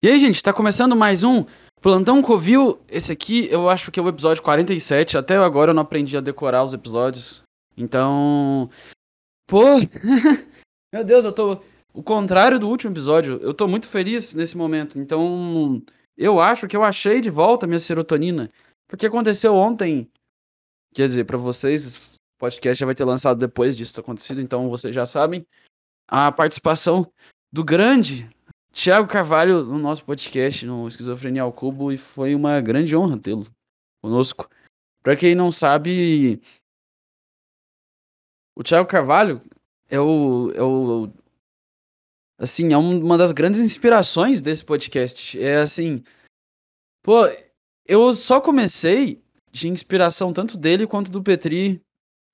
E aí, gente, tá começando mais um Plantão Covil. Esse aqui eu acho que é o episódio 47. Até agora eu não aprendi a decorar os episódios. Então. Pô! Meu Deus, eu tô. O contrário do último episódio. Eu tô muito feliz nesse momento. Então. Eu acho que eu achei de volta minha serotonina. Porque aconteceu ontem. Quer dizer, pra vocês, o podcast já vai ter lançado depois disso ter acontecido. Então vocês já sabem. A participação do grande Tiago Carvalho no nosso podcast, no Esquizofrenia ao Cubo, e foi uma grande honra tê-lo conosco. Para quem não sabe, o Tiago Carvalho é o, é o. Assim, é uma das grandes inspirações desse podcast. É assim. Pô, eu só comecei de inspiração tanto dele quanto do Petri.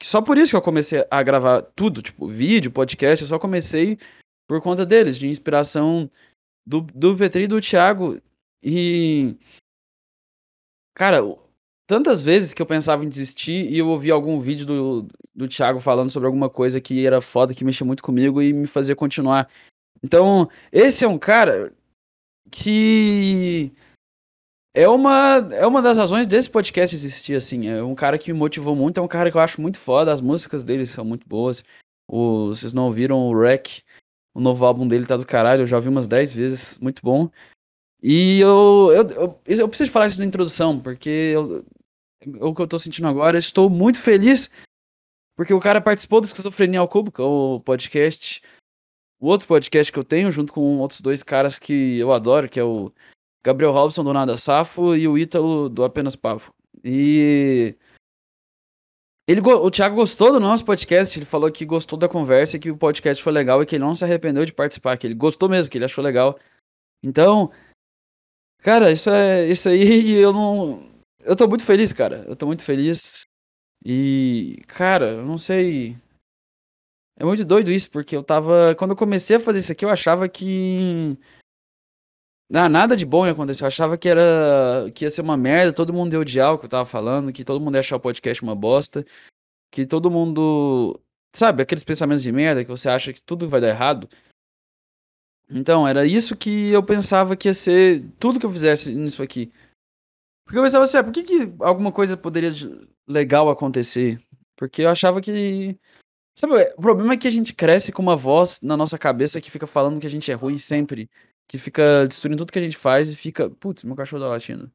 Que só por isso que eu comecei a gravar tudo, tipo, vídeo, podcast, eu só comecei por conta deles, de inspiração do, do Petri e do Thiago. E. Cara, tantas vezes que eu pensava em desistir e eu ouvi algum vídeo do, do Thiago falando sobre alguma coisa que era foda, que mexia muito comigo e me fazia continuar. Então, esse é um cara que é uma, é uma das razões desse podcast existir, assim. É um cara que me motivou muito, é um cara que eu acho muito foda, as músicas dele são muito boas. O, vocês não ouviram o Wreck, o novo álbum dele tá do caralho, eu já ouvi umas 10 vezes, muito bom. E eu, eu, eu, eu preciso falar isso na introdução, porque eu, o que eu tô sentindo agora, estou muito feliz, porque o cara participou do Esquizofrenia ao Cubo, que é o podcast, o outro podcast que eu tenho, junto com outros dois caras que eu adoro, que é o Gabriel Robson do Nada Safo e o Ítalo do Apenas Pavo. E ele, o Thiago gostou do nosso podcast, ele falou que gostou da conversa, que o podcast foi legal e que ele não se arrependeu de participar, que ele gostou mesmo, que ele achou legal. Então, cara, isso é isso aí eu não eu tô muito feliz, cara. Eu tô muito feliz. E, cara, eu não sei. É muito doido isso, porque eu tava. Quando eu comecei a fazer isso aqui, eu achava que. Ah, nada de bom ia acontecer. Eu achava que era. que ia ser uma merda, todo mundo ia odiar o que eu tava falando, que todo mundo ia achar o podcast uma bosta. Que todo mundo. Sabe, aqueles pensamentos de merda que você acha que tudo vai dar errado. Então, era isso que eu pensava que ia ser tudo que eu fizesse nisso aqui. Porque eu pensava assim, ah, por que, que alguma coisa poderia legal acontecer? Porque eu achava que. Sabe, o problema é que a gente cresce com uma voz na nossa cabeça que fica falando que a gente é ruim sempre. Que fica destruindo tudo que a gente faz e fica. Putz, meu cachorro tá latindo.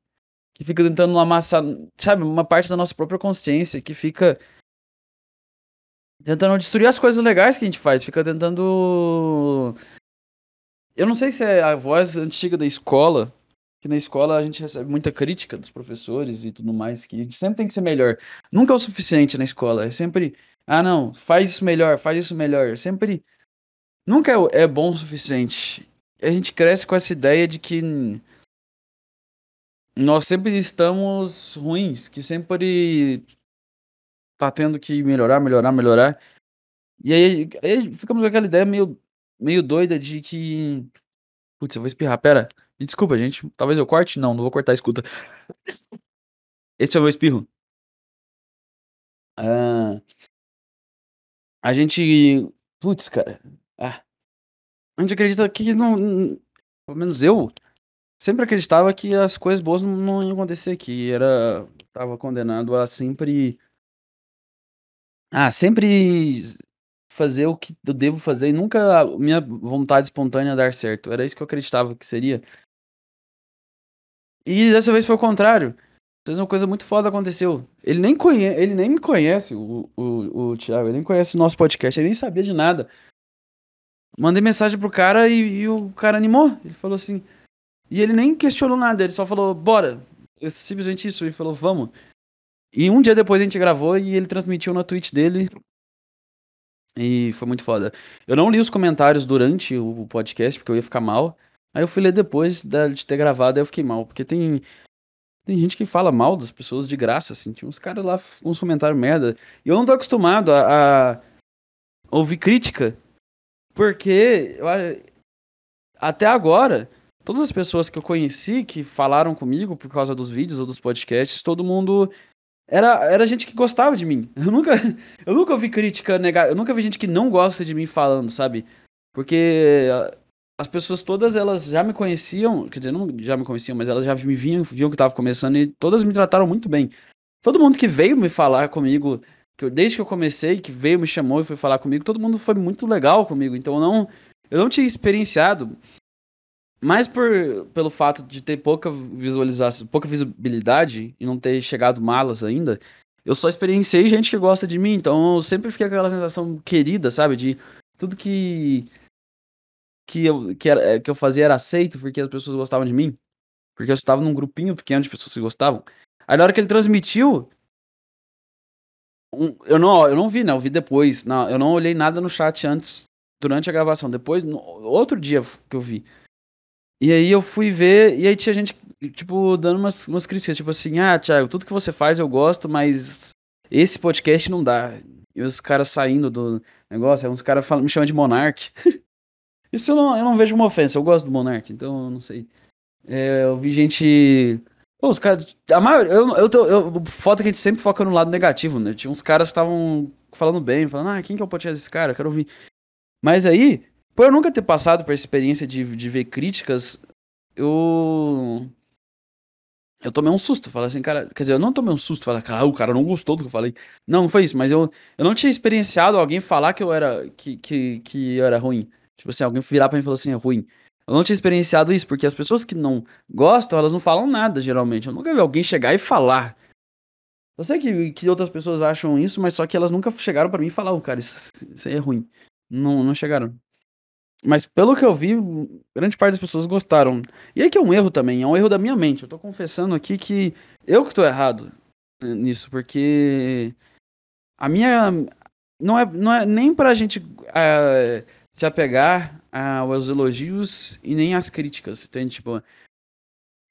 Que fica tentando amassar, sabe, uma parte da nossa própria consciência que fica. Tentando destruir as coisas legais que a gente faz. Fica tentando. Eu não sei se é a voz antiga da escola que na escola a gente recebe muita crítica dos professores e tudo mais, que a gente sempre tem que ser melhor. Nunca é o suficiente na escola, é sempre, ah não, faz isso melhor, faz isso melhor. Sempre, nunca é, é bom o suficiente. A gente cresce com essa ideia de que nós sempre estamos ruins, que sempre tá tendo que melhorar, melhorar, melhorar. E aí, aí ficamos com aquela ideia meio, meio doida de que. Putz, eu vou espirrar, pera. Desculpa, gente. Talvez eu corte? Não, não vou cortar, escuta. Esse é o meu espirro. Ah, a gente. Putz, cara. Ah, a gente acredita que não. Pelo menos eu. Sempre acreditava que as coisas boas não iam acontecer, que era. Tava condenado a sempre. Ah, sempre fazer o que eu devo fazer e nunca minha vontade espontânea dar certo. Era isso que eu acreditava que seria. E dessa vez foi o contrário. Uma coisa muito foda aconteceu. Ele nem, conhe... ele nem me conhece, o, o, o Thiago. Ele nem conhece o nosso podcast. Ele nem sabia de nada. Mandei mensagem pro cara e, e o cara animou. Ele falou assim. E ele nem questionou nada. Ele só falou, bora. É simplesmente isso. Ele falou, vamos. E um dia depois a gente gravou e ele transmitiu na Twitch dele. E foi muito foda. Eu não li os comentários durante o podcast, porque eu ia ficar mal. Aí eu fui ler depois de ter gravado, aí eu fiquei mal, porque tem tem gente que fala mal das pessoas de graça, assim, tinha uns caras lá, uns comentários merda. E eu não tô acostumado a, a ouvir crítica, porque eu, até agora, todas as pessoas que eu conheci que falaram comigo por causa dos vídeos ou dos podcasts, todo mundo era, era gente que gostava de mim. Eu nunca, eu nunca ouvi crítica negativa, eu nunca vi gente que não gosta de mim falando, sabe? Porque as pessoas todas elas já me conheciam, quer dizer, não já me conheciam, mas elas já me viam, viam que eu tava começando e todas me trataram muito bem. Todo mundo que veio me falar comigo, que eu, desde que eu comecei, que veio, me chamou e foi falar comigo, todo mundo foi muito legal comigo. Então eu não, eu não tinha experienciado, mais por, pelo fato de ter pouca visualização, pouca visibilidade e não ter chegado malas ainda, eu só experienciei gente que gosta de mim. Então eu sempre fiquei com aquela sensação querida, sabe? De tudo que que eu, que, era, eh, que eu fazia era aceito porque as pessoas gostavam de mim. Porque eu estava num grupinho pequeno de pessoas que gostavam. Aí na hora que ele transmitiu. Um, eu, não, eu não vi, né? Eu vi depois. Não, eu não olhei nada no chat antes, durante a gravação. Depois, no, outro dia que eu vi. E aí eu fui ver, e aí tinha gente, tipo, dando umas, umas críticas, tipo assim, ah, Thiago, tudo que você faz eu gosto, mas esse podcast não dá. E os caras saindo do negócio, aí uns caras me chamam de Monark. Isso eu não, eu não vejo uma ofensa, eu gosto do Monark, então eu não sei. É, eu vi gente. Pô, os caras. A maioria. Eu, eu, eu, eu, foda que a gente sempre foca no lado negativo, né? Tinha uns caras que estavam falando bem, falando, ah, quem que é o podcast desse cara? Eu quero ouvir. Mas aí, por eu nunca ter passado por essa experiência de, de ver críticas, eu. Eu tomei um susto, falei assim, cara. Quer dizer, eu não tomei um susto, falei, cara, o cara não gostou do que eu falei. Não, não foi isso, mas eu, eu não tinha experienciado alguém falar que eu era. que, que, que eu era ruim. Tipo assim, alguém virar pra mim e falar assim, é ruim. Eu não tinha experienciado isso, porque as pessoas que não gostam, elas não falam nada, geralmente. Eu nunca vi alguém chegar e falar. Eu sei que, que outras pessoas acham isso, mas só que elas nunca chegaram para mim e falaram, cara, isso, isso aí é ruim. Não, não chegaram. Mas pelo que eu vi, grande parte das pessoas gostaram. E aí que é um erro também, é um erro da minha mente. Eu tô confessando aqui que eu que tô errado nisso, porque a minha. Não é, não é nem pra gente. Uh, se apegar aos elogios e nem às críticas. Entende? Tipo,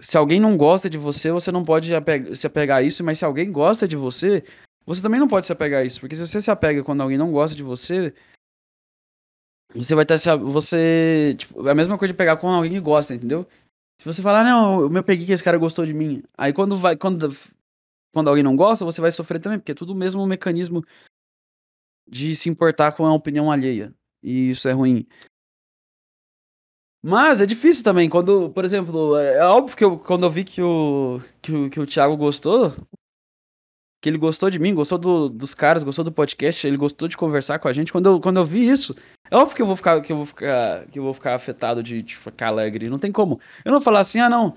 se alguém não gosta de você, você não pode se apegar a isso, mas se alguém gosta de você, você também não pode se apegar a isso. Porque se você se apega quando alguém não gosta de você, você vai estar. Você. Tipo, é a mesma coisa de pegar com alguém que gosta, entendeu? Se você falar, não, eu me peguei que esse cara gostou de mim. Aí quando vai. Quando, quando alguém não gosta, você vai sofrer também, porque é tudo o mesmo mecanismo de se importar com a opinião alheia. E isso é ruim. Mas é difícil também, quando, por exemplo, é, é óbvio que eu, quando eu vi que o, que o, que o Thiago gostou, que ele gostou de mim, gostou do, dos caras, gostou do podcast, ele gostou de conversar com a gente. Quando eu, quando eu vi isso, é óbvio que eu vou ficar, que eu vou ficar, que eu vou ficar afetado de, de ficar alegre. Não tem como. Eu não vou falar assim, ah não.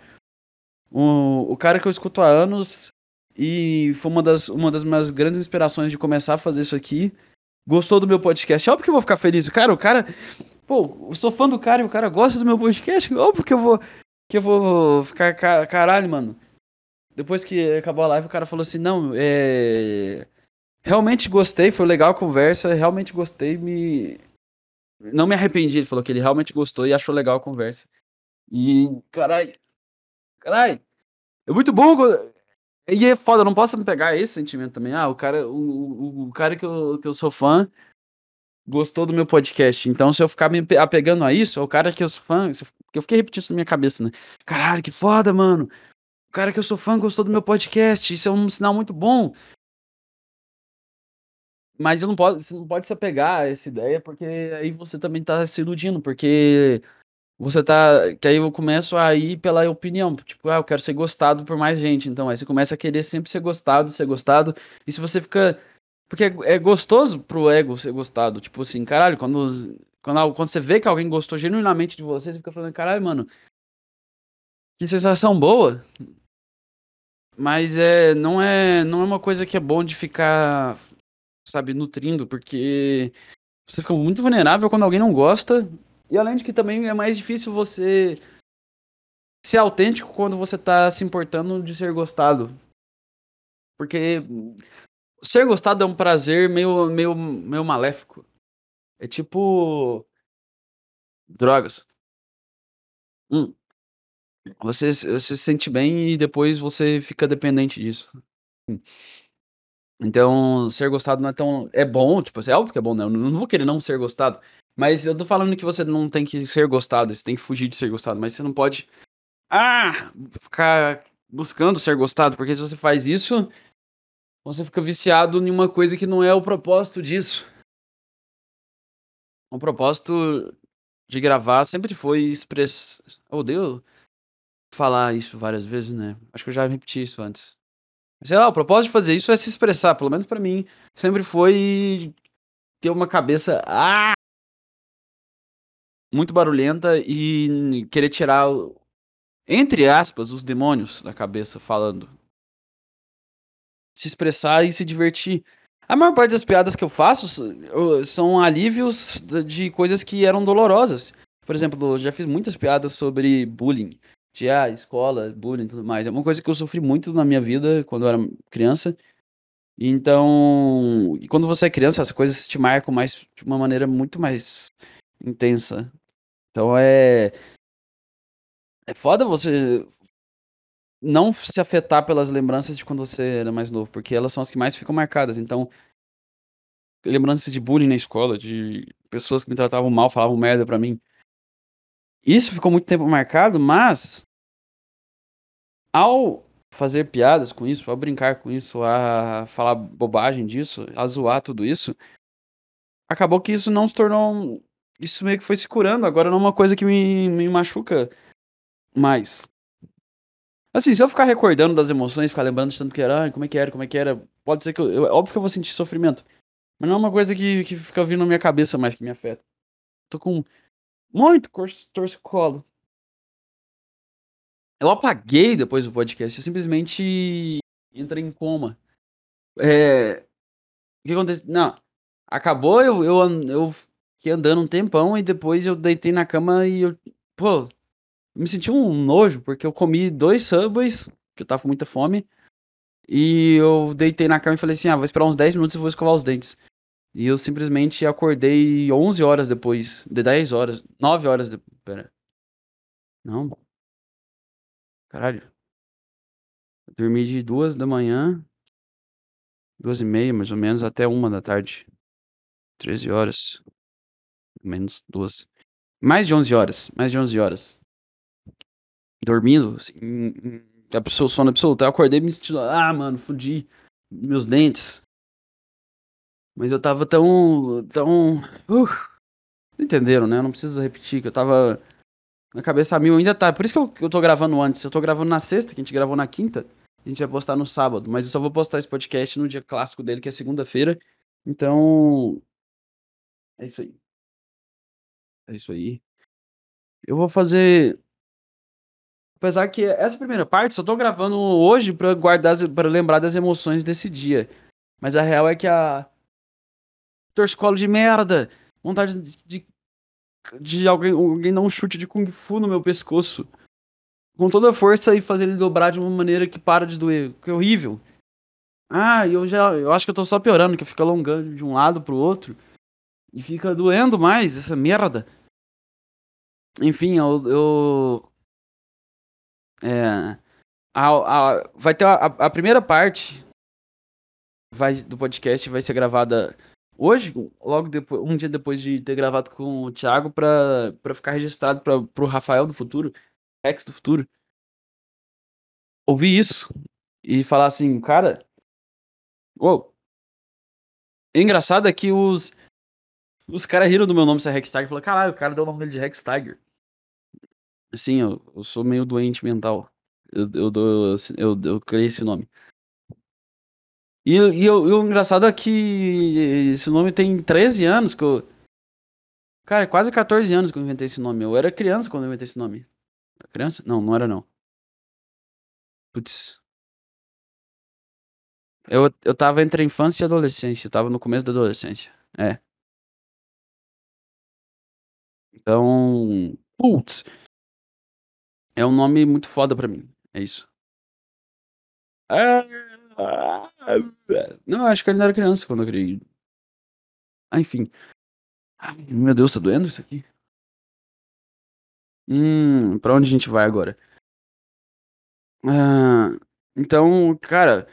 O, o cara que eu escuto há anos e foi uma das, uma das minhas grandes inspirações de começar a fazer isso aqui gostou do meu podcast. Óbvio que eu vou ficar feliz. Cara, o cara. Pô, eu sou fã do cara e o cara gosta do meu podcast. Óbvio que eu vou. Que eu vou ficar. Caralho, mano. Depois que acabou a live, o cara falou assim: não, é. Realmente gostei, foi legal a conversa. Realmente gostei, me. Não me arrependi. Ele falou que ele realmente gostou e achou legal a conversa. E. Caralho. Caralho. É muito bom. E é foda, eu não posso me pegar esse sentimento também. Ah, o cara, o, o, o cara que eu, que eu sou fã gostou do meu podcast. Então, se eu ficar me apegando a isso, é o cara que eu sou fã. Eu fiquei repetindo isso na minha cabeça, né? Caralho, que foda, mano. O cara que eu sou fã gostou do meu podcast. Isso é um sinal muito bom. Mas eu não pode, você não pode se apegar a essa ideia, porque aí você também tá se iludindo, porque você tá. Que aí eu começo a ir pela opinião. Tipo, ah, eu quero ser gostado por mais gente. Então, aí você começa a querer sempre ser gostado, ser gostado. E se você fica. Porque é, gostoso pro ego ser gostado. Tipo assim, caralho, quando, quando, quando você vê que alguém gostou genuinamente de você, você fica falando, caralho, mano. Que sensação boa. Mas é, não é, não é uma coisa que é bom de ficar, sabe, nutrindo, porque você fica muito vulnerável quando alguém não gosta e além de que também é mais difícil você ser autêntico quando você tá se importando de ser gostado. Porque ser gostado é um prazer meio, meio, meio maléfico. É tipo. Drogas. Hum. Você, você se sente bem e depois você fica dependente disso. Então, ser gostado não é tão. É bom, tipo, é óbvio que é bom, né? Eu não vou querer não ser gostado. Mas eu tô falando que você não tem que ser gostado, você tem que fugir de ser gostado, mas você não pode ah, ficar buscando ser gostado, porque se você faz isso, você fica viciado em uma coisa que não é o propósito disso. O propósito de gravar sempre foi express. Eu odeio falar isso várias vezes, né? Acho que eu já repeti isso antes. Sei lá, o propósito de fazer isso é se expressar, pelo menos pra mim. Sempre foi ter uma cabeça ah, muito barulhenta e querer tirar, entre aspas, os demônios da cabeça falando. Se expressar e se divertir. A maior parte das piadas que eu faço são alívios de coisas que eram dolorosas. Por exemplo, eu já fiz muitas piadas sobre bullying. De ah, escola, bullying e tudo mais. É uma coisa que eu sofri muito na minha vida quando eu era criança. Então, quando você é criança, as coisas te marcam mais de uma maneira muito mais intensa. Então é. É foda você não se afetar pelas lembranças de quando você era mais novo, porque elas são as que mais ficam marcadas. Então, lembranças de bullying na escola, de pessoas que me tratavam mal, falavam merda pra mim. Isso ficou muito tempo marcado, mas ao fazer piadas com isso, ao brincar com isso, a falar bobagem disso, a zoar tudo isso, acabou que isso não se tornou. Isso meio que foi se curando. Agora não é uma coisa que me, me machuca mais. Assim, se eu ficar recordando das emoções, ficar lembrando de tanto que era, como é que era, como é que era, pode ser que eu, eu. Óbvio que eu vou sentir sofrimento. Mas não é uma coisa que, que fica vindo na minha cabeça mais que me afeta. Tô com muito torcicolo. Eu apaguei depois do podcast, eu simplesmente entrei em coma. É. O que aconteceu? Não. Acabou, eu, eu, eu fiquei andando um tempão e depois eu deitei na cama e eu. Pô, me senti um nojo, porque eu comi dois subways, que eu tava com muita fome. E eu deitei na cama e falei assim: ah, vou esperar uns 10 minutos e vou escovar os dentes. E eu simplesmente acordei 11 horas depois, de 10 horas, 9 horas depois. Pera. Não. Caralho. Eu dormi de 2 da manhã, 2 e meia mais ou menos, até 1 da tarde. 13 horas. Menos 2. Mais de 11 horas. Mais de 11 horas dormindo, assim, a pessoa, sono absoluto. Eu acordei me sentindo, ah, mano, fudi meus dentes. Mas eu tava tão. tão. Uh, entenderam, né? Eu não preciso repetir, que eu tava. Na cabeça mil ainda tá. Por isso que eu, eu tô gravando antes. Eu tô gravando na sexta, que a gente gravou na quinta. A gente vai postar no sábado. Mas eu só vou postar esse podcast no dia clássico dele, que é segunda-feira. Então. É isso aí. É isso aí. Eu vou fazer Apesar que essa primeira parte só tô gravando hoje para guardar, para lembrar das emoções desse dia. Mas a real é que a torcicolo de merda, vontade de, de, alguém, alguém dar um chute de kung fu no meu pescoço. Com toda a força e fazer ele dobrar de uma maneira que para de doer. Que é horrível. Ah, eu já. Eu acho que eu tô só piorando, que eu fico alongando de um lado pro outro. E fica doendo mais essa merda. Enfim, eu, eu é, a, a, vai ter a, a, primeira parte vai, do podcast vai ser gravada hoje, logo depois, um dia depois de ter gravado com o Thiago pra, pra ficar registrado pra, pro Rafael do futuro, ex do futuro. Ouvir isso e falar assim, cara. Uou. engraçado é que os. Os caras riram do meu nome ser Rex Tiger falaram, caralho, o cara deu o nome dele de Rex Tiger. Sim, eu, eu sou meio doente mental. Eu, eu, dou, eu, eu criei esse nome. E, e, e o engraçado é que esse nome tem 13 anos que eu. Cara, quase 14 anos que eu inventei esse nome. Eu era criança quando eu inventei esse nome. Criança? Não, não era não. Putz. Eu, eu tava entre a infância e a adolescência. Eu tava no começo da adolescência. É. Então. Putz. É um nome muito foda pra mim. É isso. Ah, não, acho que ele não era criança quando eu criei. Ah, enfim. Ai, meu Deus, tá doendo isso aqui? Hum, pra onde a gente vai agora? Ah, então, cara,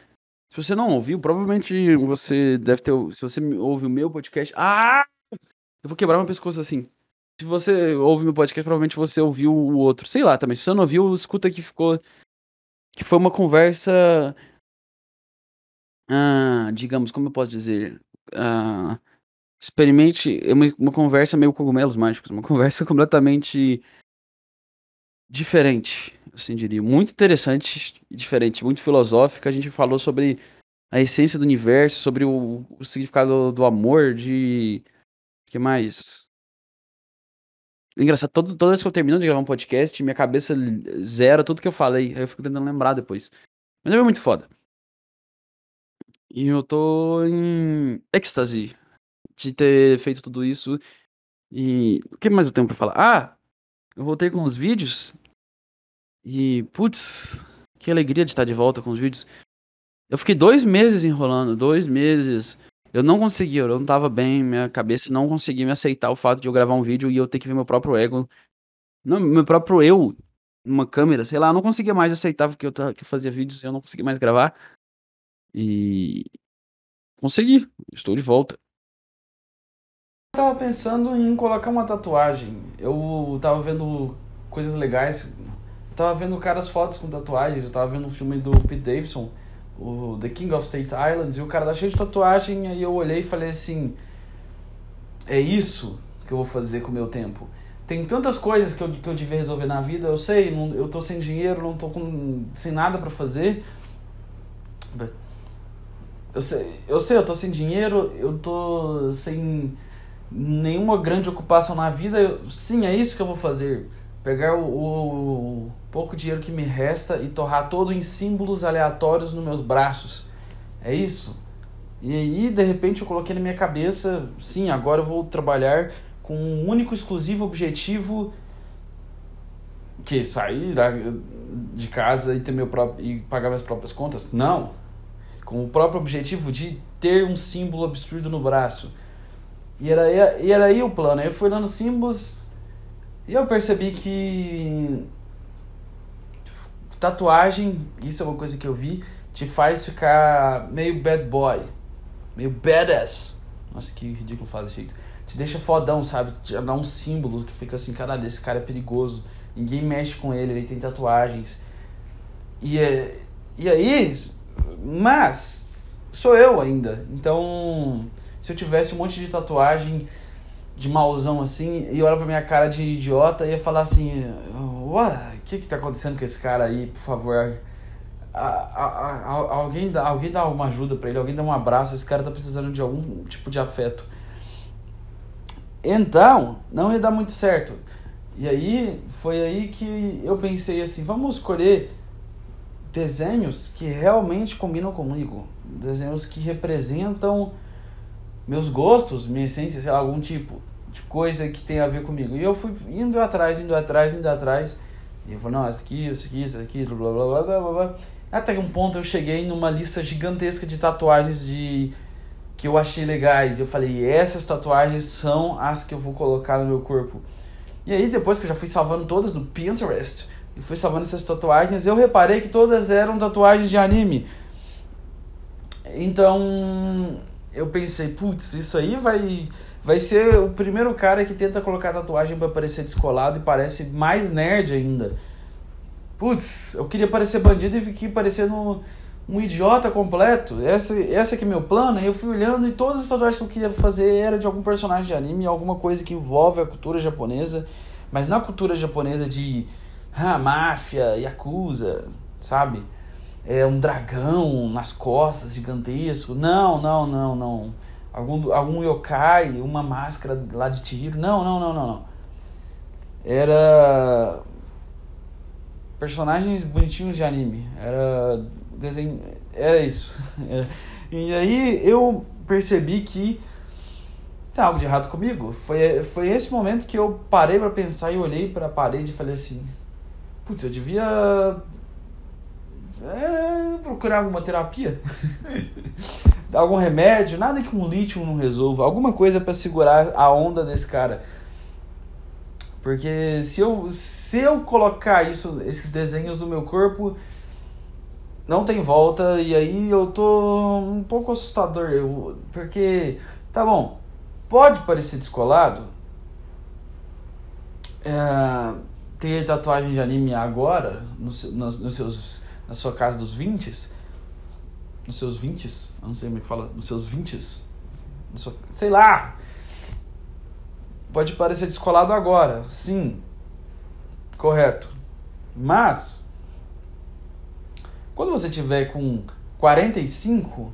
se você não ouviu, provavelmente você deve ter. Se você ouve o meu podcast. Ah! Eu vou quebrar meu pescoço assim se você ouve meu podcast, provavelmente você ouviu o outro. Sei lá também. Se você não ouviu, escuta que ficou. Que foi uma conversa. Ah, digamos, como eu posso dizer? Ah, experimente uma, uma conversa meio cogumelos mágicos, uma conversa completamente diferente, assim diria, muito interessante e diferente, muito filosófica. A gente falou sobre a essência do universo, sobre o, o significado do amor, de que mais? Engraçado, todo, toda vez que eu termino de gravar um podcast, minha cabeça zera tudo que eu falei. Aí eu fico tentando lembrar depois. Mas é muito foda. E eu tô em êxtase de ter feito tudo isso. E o que mais eu tenho pra falar? Ah, eu voltei com os vídeos. E, putz, que alegria de estar de volta com os vídeos. Eu fiquei dois meses enrolando, dois meses. Eu não conseguia, eu não tava bem, minha cabeça não conseguia me aceitar o fato de eu gravar um vídeo e eu ter que ver meu próprio ego. Não, meu próprio eu numa câmera, sei lá, eu não conseguia mais aceitar que eu, que eu fazia vídeos e eu não conseguia mais gravar. E consegui, estou de volta. Eu tava pensando em colocar uma tatuagem. Eu tava vendo coisas legais. Eu tava vendo caras fotos com tatuagens. Eu tava vendo um filme do Pete Davidson, o The King of State Islands, e o cara tá cheio de tatuagem. Aí eu olhei e falei assim: É isso que eu vou fazer com o meu tempo. Tem tantas coisas que eu, que eu devia resolver na vida. Eu sei, não, eu tô sem dinheiro, não tô com, sem nada para fazer. Eu sei, eu sei, eu tô sem dinheiro, eu tô sem nenhuma grande ocupação na vida. Eu, sim, é isso que eu vou fazer. Pegar o, o pouco dinheiro que me resta e torrar todo em símbolos aleatórios nos meus braços. É isso. E aí, de repente, eu coloquei na minha cabeça, sim, agora eu vou trabalhar com um único exclusivo objetivo que sair de casa e ter meu próprio e pagar minhas próprias contas? Não com o próprio objetivo de ter um símbolo absurdo no braço. E era, e era aí o plano. Eu fui dando símbolos e eu percebi que tatuagem, isso é uma coisa que eu vi, te faz ficar meio bad boy, meio badass. Nossa, que ridículo falar desse jeito. Te deixa fodão, sabe? Te dá um símbolo que fica assim, caralho, esse cara é perigoso. Ninguém mexe com ele, ele tem tatuagens. E, é, e aí, mas sou eu ainda. Então, se eu tivesse um monte de tatuagem de mauzão assim, e olha pra minha cara de idiota, ia falar assim: O que que tá acontecendo com esse cara aí, por favor? A, a, a, alguém, dá, alguém dá uma ajuda para ele, alguém dá um abraço, esse cara tá precisando de algum tipo de afeto. Então, não ia dar muito certo. E aí, foi aí que eu pensei assim, vamos escolher desenhos que realmente combinam comigo, desenhos que representam meus gostos, minha essência, sei lá, algum tipo de coisa que tem a ver comigo. E eu fui indo atrás, indo atrás, indo atrás. E eu falei, não, isso aqui, isso aqui, isso aqui, blá blá blá blá blá. Até que um ponto eu cheguei numa lista gigantesca de tatuagens de que eu achei legais. Eu falei, essas tatuagens são as que eu vou colocar no meu corpo. E aí, depois que eu já fui salvando todas no Pinterest, e fui salvando essas tatuagens, eu reparei que todas eram tatuagens de anime. Então, eu pensei, putz, isso aí vai vai ser o primeiro cara que tenta colocar tatuagem para parecer descolado e parece mais nerd ainda. Putz, eu queria parecer bandido e fiquei parecendo um idiota completo. Essa, essa que é meu plano. Eu fui olhando e todas as tatuagens que eu queria fazer era de algum personagem de anime, alguma coisa que envolve a cultura japonesa. Mas na cultura japonesa de ah, máfia, yakuza, sabe? É um dragão nas costas, gigantesco. Não, não, não, não. Algum, algum yokai, uma máscara lá de tiro. Não, não, não, não, não. Era personagens bonitinhos de anime. Era desenho, era isso. E aí eu percebi que tem algo de errado comigo. Foi, foi esse momento que eu parei para pensar e olhei para a parede e falei assim: putz, eu devia é, procurar alguma terapia, algum remédio, nada que um lítio não resolva, alguma coisa para segurar a onda desse cara. Porque se eu, se eu colocar isso, esses desenhos no meu corpo, não tem volta, e aí eu tô um pouco assustador. Eu, porque, tá bom, pode parecer descolado. É, ter tatuagem de anime agora, nos, nos seus, na sua casa dos 20 nos seus 20 não sei como é que fala, nos seus 20 sua, sei lá, pode parecer descolado agora, sim, correto. Mas quando você tiver com 45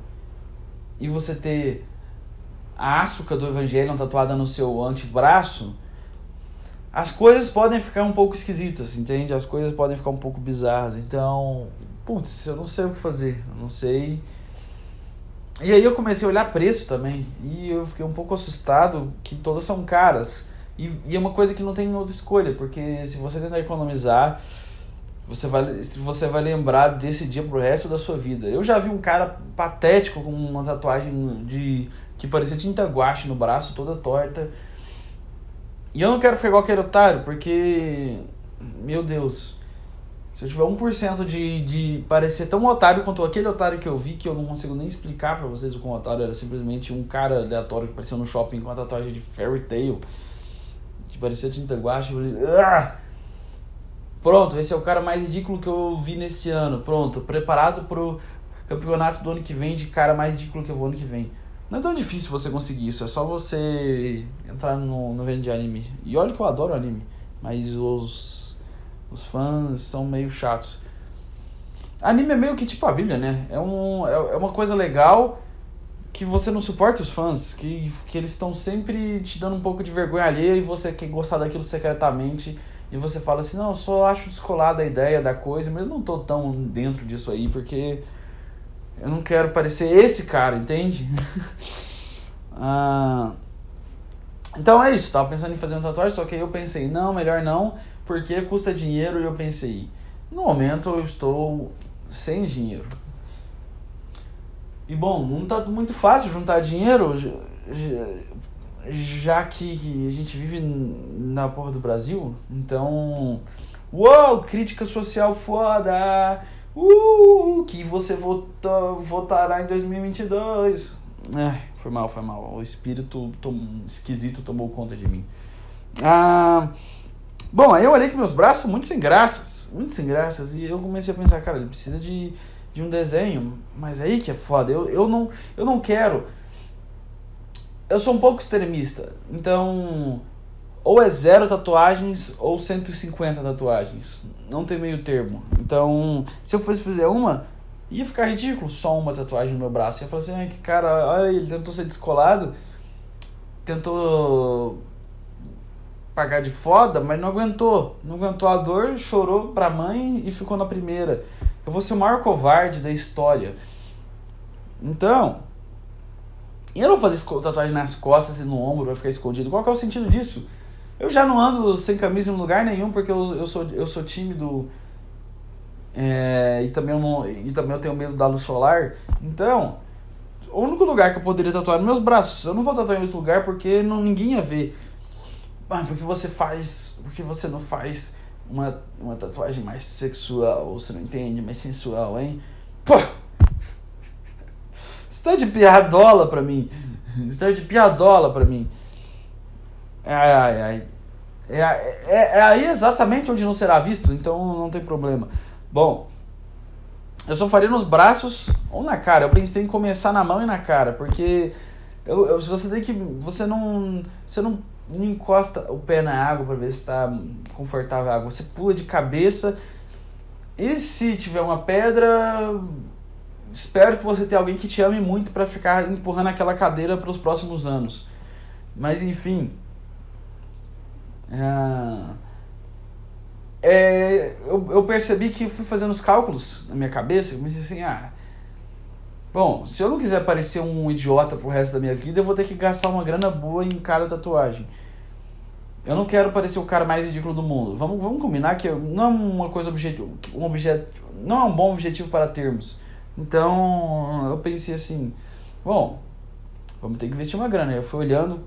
e você ter a açúcar do evangelho tatuada no seu antebraço, as coisas podem ficar um pouco esquisitas, entende? As coisas podem ficar um pouco bizarras. Então, putz, eu não sei o que fazer, eu não sei. E aí eu comecei a olhar preço também, e eu fiquei um pouco assustado que todas são caras. E, e é uma coisa que não tem outra escolha, porque se você tentar economizar, você vai, você vai lembrar desse dia pro resto da sua vida. Eu já vi um cara patético com uma tatuagem de que parecia tinta guache no braço, toda torta. E eu não quero ficar igual aquele otário, porque. Meu Deus. Se eu tiver 1% de, de parecer tão otário quanto aquele otário que eu vi, que eu não consigo nem explicar para vocês o quão otário era simplesmente um cara aleatório que apareceu no shopping com uma tatuagem de fairy tale, que parecia tinta guache. Eu falei, ah! Pronto, esse é o cara mais ridículo que eu vi nesse ano. Pronto, preparado pro campeonato do ano que vem de cara mais ridículo que eu vou ano que vem. Não é tão difícil você conseguir isso, é só você entrar no, no vendo de anime. E olha que eu adoro anime, mas os, os fãs são meio chatos. Anime é meio que tipo a Bíblia, né? É, um, é, é uma coisa legal que você não suporta os fãs, que, que eles estão sempre te dando um pouco de vergonha alheia e você quer gostar daquilo secretamente e você fala assim, não, eu só acho descolada a ideia da coisa, mas eu não tô tão dentro disso aí, porque eu não quero parecer esse cara, entende? ah, então é isso, tava pensando em fazer uma tatuagem, só que aí eu pensei, não, melhor não, porque custa dinheiro, e eu pensei, no momento eu estou sem dinheiro. E bom, não tá muito fácil juntar dinheiro, já que a gente vive na porra do Brasil, então. Uou, crítica social foda! Uh, que você votou, votará em 2022. É, foi mal, foi mal. O espírito tom, esquisito tomou conta de mim. Ah, bom, aí eu olhei que meus braços muito sem graças, muito sem graças, e eu comecei a pensar, cara, ele precisa de, de um desenho, mas aí que é foda. Eu, eu, não, eu não quero eu sou um pouco extremista. Então, ou é zero tatuagens ou 150 tatuagens. Não tem meio termo. Então, se eu fosse fazer uma, ia ficar ridículo só uma tatuagem no meu braço. Ia falar assim, ah, que cara, olha, ele tentou ser descolado, tentou pagar de foda, mas não aguentou. Não aguentou a dor, chorou pra mãe e ficou na primeira. Eu vou ser o maior covarde da história. Então, eu não fazer tatuagem nas costas e no ombro vai ficar escondido. Qual que é o sentido disso? Eu já não ando sem camisa em lugar nenhum porque eu, eu, sou, eu sou tímido é, e, também eu não, e também eu tenho medo da luz solar. Então, o único lugar que eu poderia tatuar nos meus braços. Eu não vou tatuar em outro lugar porque não, ninguém ia ver. Ah, porque você faz. Porque você não faz uma, uma tatuagem mais sexual, você não entende, mais sensual, hein? Pô! Você tá de piadola pra mim. Você tá de piadola pra mim. Ai, ai, ai. É, é, é aí exatamente onde não será visto, então não tem problema. Bom, eu só faria nos braços ou na cara. Eu pensei em começar na mão e na cara, porque eu, eu, você tem que. Você não. Você não, não encosta o pé na água para ver se está confortável a água. Você pula de cabeça. E se tiver uma pedra, espero que você tenha alguém que te ame muito para ficar empurrando aquela cadeira para os próximos anos. Mas enfim. É, é, eu, eu percebi que fui fazendo os cálculos na minha cabeça e comecei assim, ah. Bom, se eu não quiser parecer um idiota pro resto da minha vida, eu vou ter que gastar uma grana boa em cada tatuagem. Eu não quero parecer o cara mais ridículo do mundo. Vamos, vamos combinar que não é uma coisa objetivo, um objeto, não é um bom objetivo para termos. Então eu pensei assim, bom, vamos ter que investir uma grana. Eu fui olhando,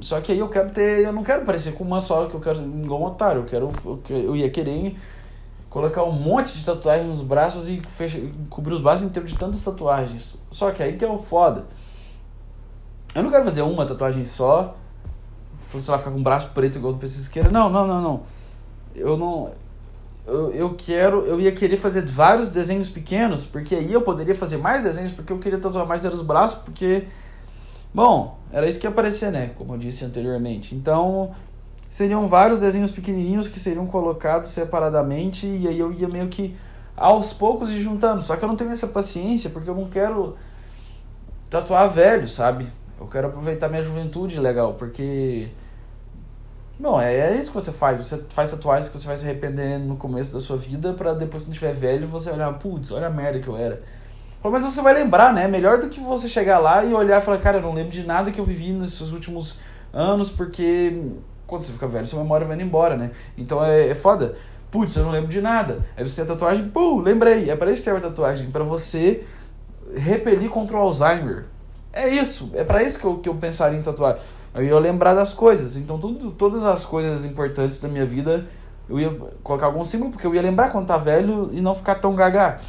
só que aí eu quero ter, eu não quero parecer com uma só que eu quero igual um otário. Eu quero, eu ia querer colocar um monte de tatuagem nos braços e fecha, cobrir os braços inteiros de tantas tatuagens. Só que aí que é o foda. Eu não quero fazer uma tatuagem só, você vai ficar com o braço preto igual do PC esquerda. Não, não, não, não. Eu não eu, eu quero, eu ia querer fazer vários desenhos pequenos, porque aí eu poderia fazer mais desenhos, porque eu queria tatuar mais os braços, porque Bom, era isso que ia aparecer, né? Como eu disse anteriormente. Então, seriam vários desenhos pequenininhos que seriam colocados separadamente e aí eu ia meio que aos poucos ir juntando. Só que eu não tenho essa paciência porque eu não quero tatuar velho, sabe? Eu quero aproveitar minha juventude legal, porque. Bom, é, é isso que você faz. Você faz tatuagens que você vai se arrepender no começo da sua vida para depois, quando estiver velho, você olhar, putz, olha a merda que eu era. Pelo menos você vai lembrar, né? Melhor do que você chegar lá e olhar e falar, cara, eu não lembro de nada que eu vivi nesses últimos anos, porque quando você fica velho, sua memória vai indo embora, né? Então é, é foda. Putz, eu não lembro de nada. Aí você tem a tatuagem, pum, lembrei. É para isso que serve a tatuagem, para você repelir contra o Alzheimer. É isso, é para isso que eu, que eu pensaria em tatuar. Eu ia lembrar das coisas. Então, tudo, todas as coisas importantes da minha vida, eu ia colocar algum símbolo, porque eu ia lembrar quando tá velho e não ficar tão gaga.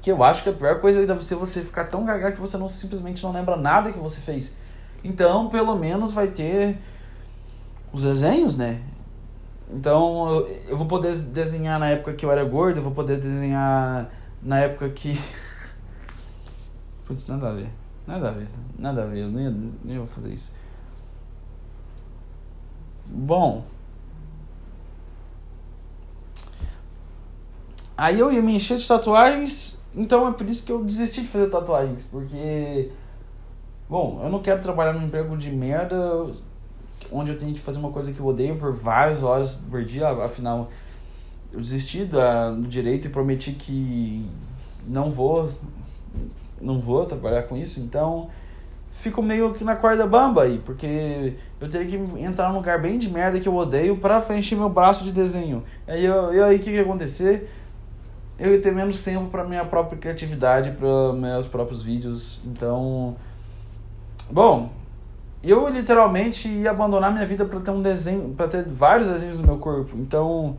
Que eu acho que a pior coisa deve ser você ficar tão gaga que você não simplesmente não lembra nada que você fez. Então, pelo menos vai ter os desenhos, né? Então, eu, eu vou poder desenhar na época que eu era gordo, eu vou poder desenhar na época que. Putz, nada a ver. Nada a ver. Nada a ver. Eu nem, nem vou fazer isso. Bom. Aí eu ia me encher de tatuagens. Então é por isso que eu desisti de fazer tatuagens. Porque. Bom, eu não quero trabalhar num emprego de merda onde eu tenho que fazer uma coisa que eu odeio por várias horas por dia, afinal eu desisti da, do direito e prometi que não vou não vou trabalhar com isso, então fico meio que na corda bamba aí, porque eu teria que entrar num lugar bem de merda que eu odeio para encher meu braço de desenho. Aí eu, eu aí o que, que ia acontecer? Eu ia ter menos tempo para minha própria criatividade, para meus próprios vídeos. Então, bom, eu literalmente ia abandonar minha vida para ter um desenho, para ter vários desenhos no meu corpo. Então,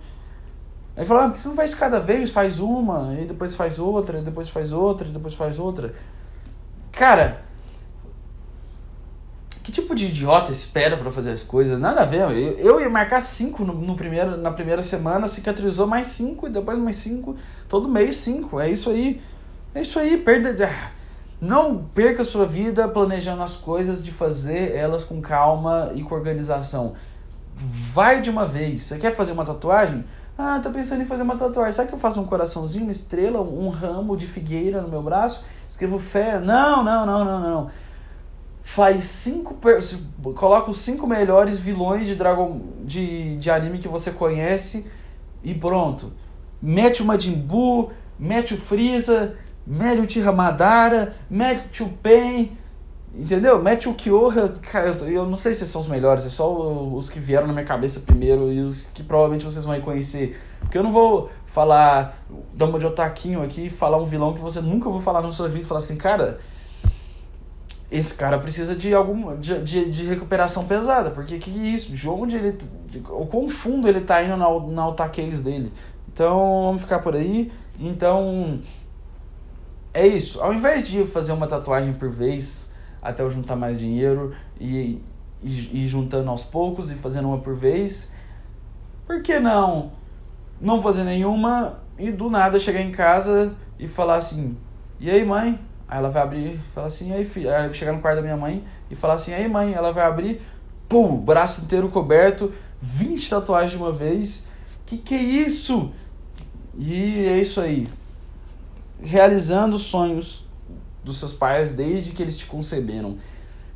aí falou, ah, por que você não faz cada vez? Faz uma, e depois faz outra, e depois faz outra, e depois faz outra. Cara, que tipo de idiota espera para fazer as coisas? Nada a ver. Eu, eu ia marcar cinco no, no, primeiro, na primeira semana, cicatrizou mais cinco, e depois mais cinco, todo mês cinco. É isso aí. É isso aí, perda. Não perca sua vida planejando as coisas de fazer elas com calma e com organização. Vai de uma vez. Você quer fazer uma tatuagem? Ah, tô pensando em fazer uma tatuagem. Sabe que eu faço um coraçãozinho, uma estrela, um ramo de figueira no meu braço? Escrevo fé. Não, não, não, não, não. Faz cinco. Coloca os cinco melhores vilões de Dragon. de, de anime que você conhece e pronto. Mete o Majin Buu, mete o Freeza, mete o Tira Madara, mete Pen, entendeu? Mete o cara, eu não sei se são os melhores, é só os que vieram na minha cabeça primeiro e os que provavelmente vocês vão reconhecer. Porque eu não vou falar, dar uma de otaquinho aqui, falar um vilão que você nunca vou falar na sua vida e falar assim, cara, esse cara precisa de algum de, de, de recuperação pesada, porque que, é isso? De onde ele. De, o quão fundo ele tá indo na, na dele. Então, vamos ficar por aí. Então, é isso. Ao invés de fazer uma tatuagem por vez até eu juntar mais dinheiro e, e, juntando aos poucos e fazendo uma por vez, por que não não fazer nenhuma e do nada chegar em casa e falar assim: "E aí, mãe?" Aí ela vai abrir falar assim: "E aí, filho?" Aí chegar no quarto da minha mãe e falar assim: "E aí, mãe?" Ela vai abrir, pum, braço inteiro coberto, 20 tatuagens de uma vez. Que que é isso? E é isso aí realizando os sonhos dos seus pais desde que eles te conceberam.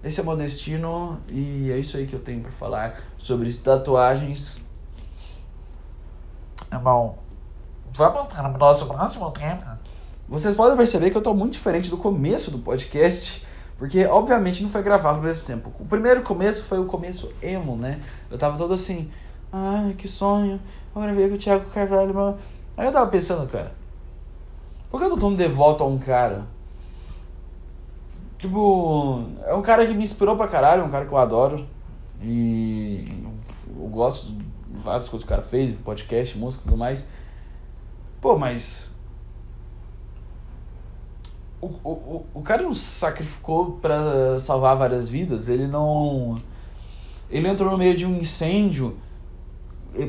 Esse é o meu destino e é isso aí que eu tenho para falar sobre tatuagens. Bom, vamos para o nosso próximo tema. Vocês podem perceber que eu estou muito diferente do começo do podcast, porque obviamente não foi gravado ao mesmo tempo. O primeiro começo foi o começo emo, né? Eu tava todo assim, ai que sonho, eu gravei com o Thiago Carvalho. Aí eu tava pensando, cara, por que eu tô tão devoto a um cara? Tipo, é um cara que me inspirou pra caralho, é um cara que eu adoro. E eu gosto de várias coisas que o cara fez, podcast, música e tudo mais. Pô, mas. O, o, o cara não sacrificou para salvar várias vidas, ele não. Ele entrou no meio de um incêndio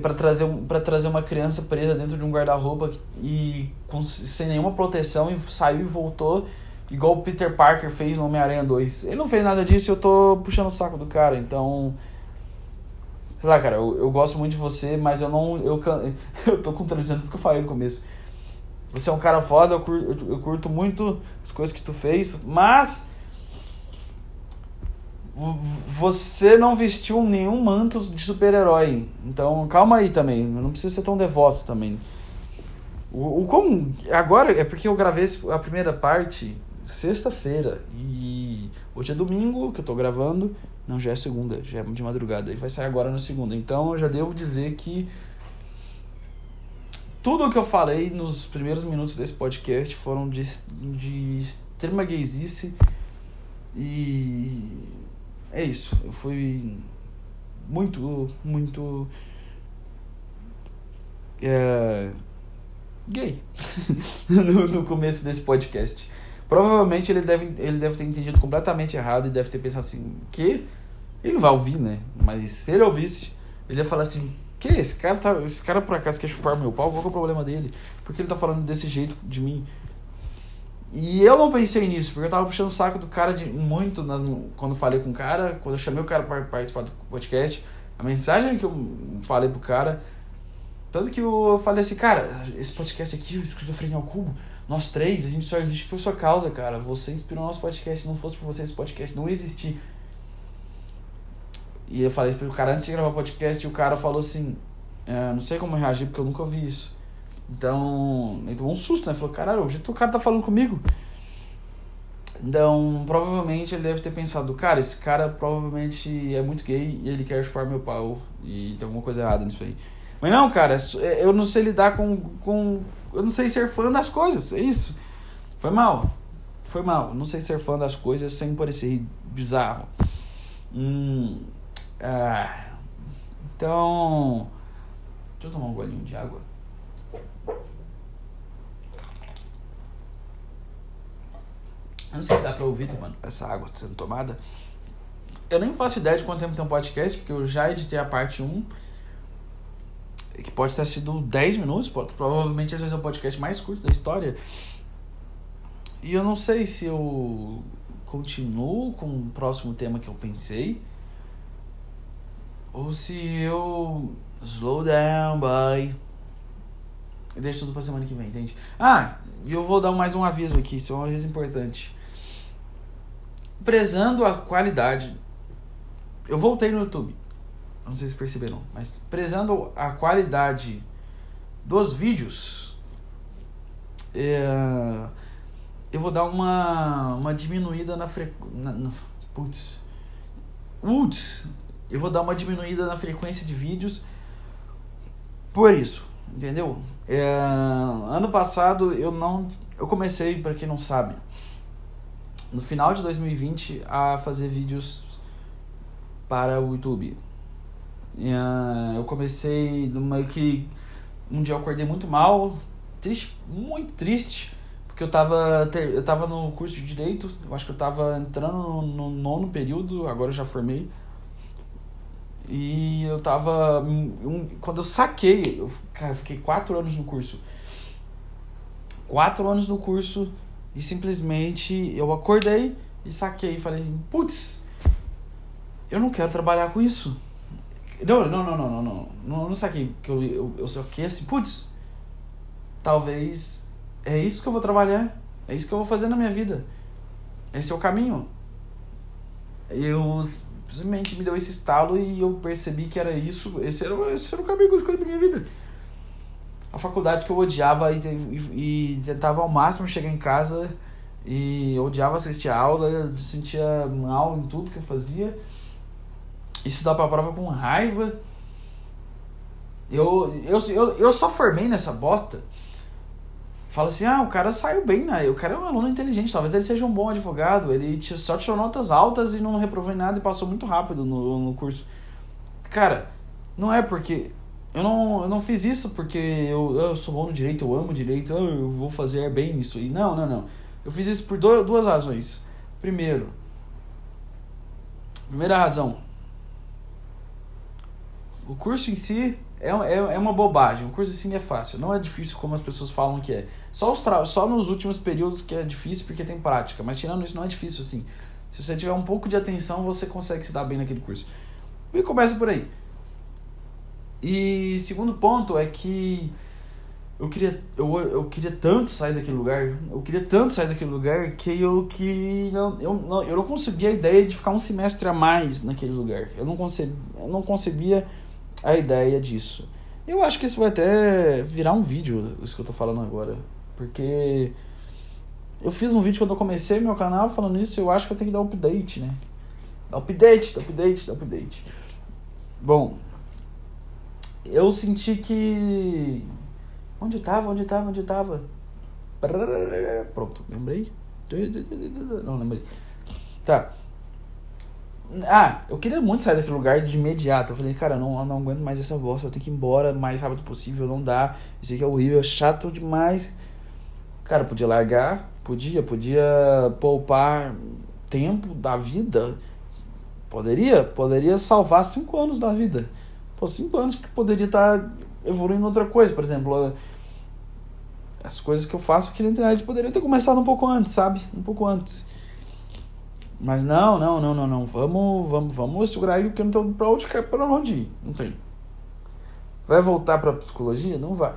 para trazer, para trazer uma criança presa dentro de um guarda-roupa e com, sem nenhuma proteção e saiu e voltou igual o Peter Parker fez no Homem-Aranha 2. Ele não fez nada disso e eu tô puxando o saco do cara, então. Sei lá, cara, eu, eu gosto muito de você, mas eu não. Eu, eu tô contradizendo tudo que eu falei no começo. Você é um cara foda, eu curto, eu curto muito as coisas que tu fez, mas. Vo- Você não vestiu nenhum manto de super-herói. Então calma aí também. Não precisa ser tão devoto também. O, o como. Agora é porque eu gravei a primeira parte sexta-feira. E hoje é domingo que eu tô gravando. Não, já é segunda, já é de madrugada. E vai sair agora na segunda. Então eu já devo dizer que tudo o que eu falei nos primeiros minutos desse podcast foram de, de extrema gaysice. E é isso. Eu fui muito, muito. É, gay no, no começo desse podcast. Provavelmente ele deve, ele deve ter entendido completamente errado e deve ter pensado assim, que? Ele não vai ouvir, né? Mas se ele ouvisse, ele ia falar assim, que esse cara tá. Esse cara por acaso quer chupar meu pau, qual que é o problema dele? Porque ele tá falando desse jeito de mim. E eu não pensei nisso, porque eu tava puxando o saco do cara de muito nas, quando falei com o cara, quando eu chamei o cara para participar do podcast, a mensagem que eu falei pro cara. Tanto que eu falei assim, cara, esse podcast aqui, o Esquizofrenia ao Cubo, nós três, a gente só existe por sua causa, cara. Você inspirou nosso podcast, se não fosse por você esse podcast não existir. E eu falei isso pro cara antes de gravar o podcast e o cara falou assim, é, não sei como reagir porque eu nunca ouvi isso. Então, ele tomou um susto, né? Falou, caralho, o jeito que o cara tá falando comigo. Então, provavelmente ele deve ter pensado, cara, esse cara provavelmente é muito gay e ele quer chupar meu pau. E tem alguma coisa errada nisso aí. Mas não, cara, é é- eu não sei lidar com, com. Eu não sei ser fã das coisas, é isso. Foi mal. Foi mal. Não sei ser fã das coisas sem parecer bizarro. Hum. Ah. Então. Deixa eu tomar um golinho de água. Eu não sei se dá pra ouvir, mano, essa água sendo tomada. Eu nem faço ideia de quanto tempo tem um podcast, porque eu já editei a parte 1. Que pode ter sido 10 minutos, provavelmente esse vai ser o podcast mais curto da história. E eu não sei se eu continuo com o próximo tema que eu pensei. Ou se eu. Slow down, bye. Deixo tudo pra semana que vem, entende? Ah, e eu vou dar mais um aviso aqui, isso é um aviso importante. Prezando a qualidade. Eu voltei no YouTube. Não sei se perceberam, mas prezando a qualidade dos vídeos, é, eu vou dar uma, uma diminuída na frequência. Putz. Putz. Eu vou dar uma diminuída na frequência de vídeos por isso, entendeu? É, ano passado eu não. Eu comecei, para quem não sabe, no final de 2020 a fazer vídeos para o YouTube. É, eu comecei numa que um dia eu acordei muito mal, triste, muito triste, porque eu tava, eu tava no curso de direito, eu acho que eu tava entrando no, no nono período, agora eu já formei. E eu tava. um- quando eu saquei, eu, cara, eu fiquei quatro anos no curso. Quatro anos no curso e simplesmente eu acordei e saquei e falei, putz, eu não quero trabalhar com isso. Não, não, não, não, não, não. Não, não saquei. Que eu, eu, eu saquei assim, putz, talvez é isso que eu vou trabalhar. É isso que eu vou fazer na minha vida. Esse é o caminho. Eu simplesmente me deu esse estalo e eu percebi que era isso. Esse era, esse era o caminho que eu escolhi pra minha vida. A faculdade que eu odiava e, e, e tentava ao máximo chegar em casa e odiava assistir a aula, sentia mal em tudo que eu fazia. Estudar pra prova com raiva. Eu, eu, eu, eu só formei nessa bosta. Fala assim, ah, o cara saiu bem, né? O cara é um aluno inteligente, talvez ele seja um bom advogado. Ele só tirou notas altas e não reprovou em nada e passou muito rápido no, no curso. Cara, não é porque. Eu não, eu não fiz isso porque eu, eu sou bom no direito, eu amo direito, eu vou fazer bem isso. E não, não, não. Eu fiz isso por do- duas razões. Primeiro, primeira razão, o curso em si É, é, é uma bobagem. O curso assim é fácil. Não é difícil como as pessoas falam que é. Só, os tra... Só nos últimos períodos que é difícil porque tem prática. Mas tirando isso, não é difícil assim. Se você tiver um pouco de atenção, você consegue se dar bem naquele curso. E começa por aí. E segundo ponto é que eu queria, eu, eu queria tanto sair daquele lugar, eu queria tanto sair daquele lugar que eu que eu, eu, não, eu não concebia a ideia de ficar um semestre a mais naquele lugar. Eu não concebia, eu não concebia a ideia disso. Eu acho que isso vai até virar um vídeo, isso que eu tô falando agora, porque eu fiz um vídeo quando eu comecei meu canal falando isso, eu acho que eu tenho que dar update, né? Dar update, dar update, dar update. Bom, eu senti que Onde tava? Onde tava? Onde tava? Pronto, lembrei. Não, lembrei. Tá. Ah, eu queria muito sair daquele lugar de imediato. Eu falei, cara, não, não aguento mais essa bosta. Eu tenho que ir embora o mais rápido possível. Não dá. Isso aqui é horrível, é chato demais. Cara, podia largar. Podia, podia poupar tempo da vida. Poderia, poderia salvar cinco anos da vida. Pô, cinco anos que poderia estar tá evoluindo outra coisa. Por exemplo, as coisas que eu faço aqui na internet poderiam ter começado um pouco antes, sabe? Um pouco antes. Mas não, não, não, não, não. Vamos, vamos, vamos segurar aí porque não tem pra onde, pra onde ir. Não tem. Vai voltar pra psicologia? Não vai.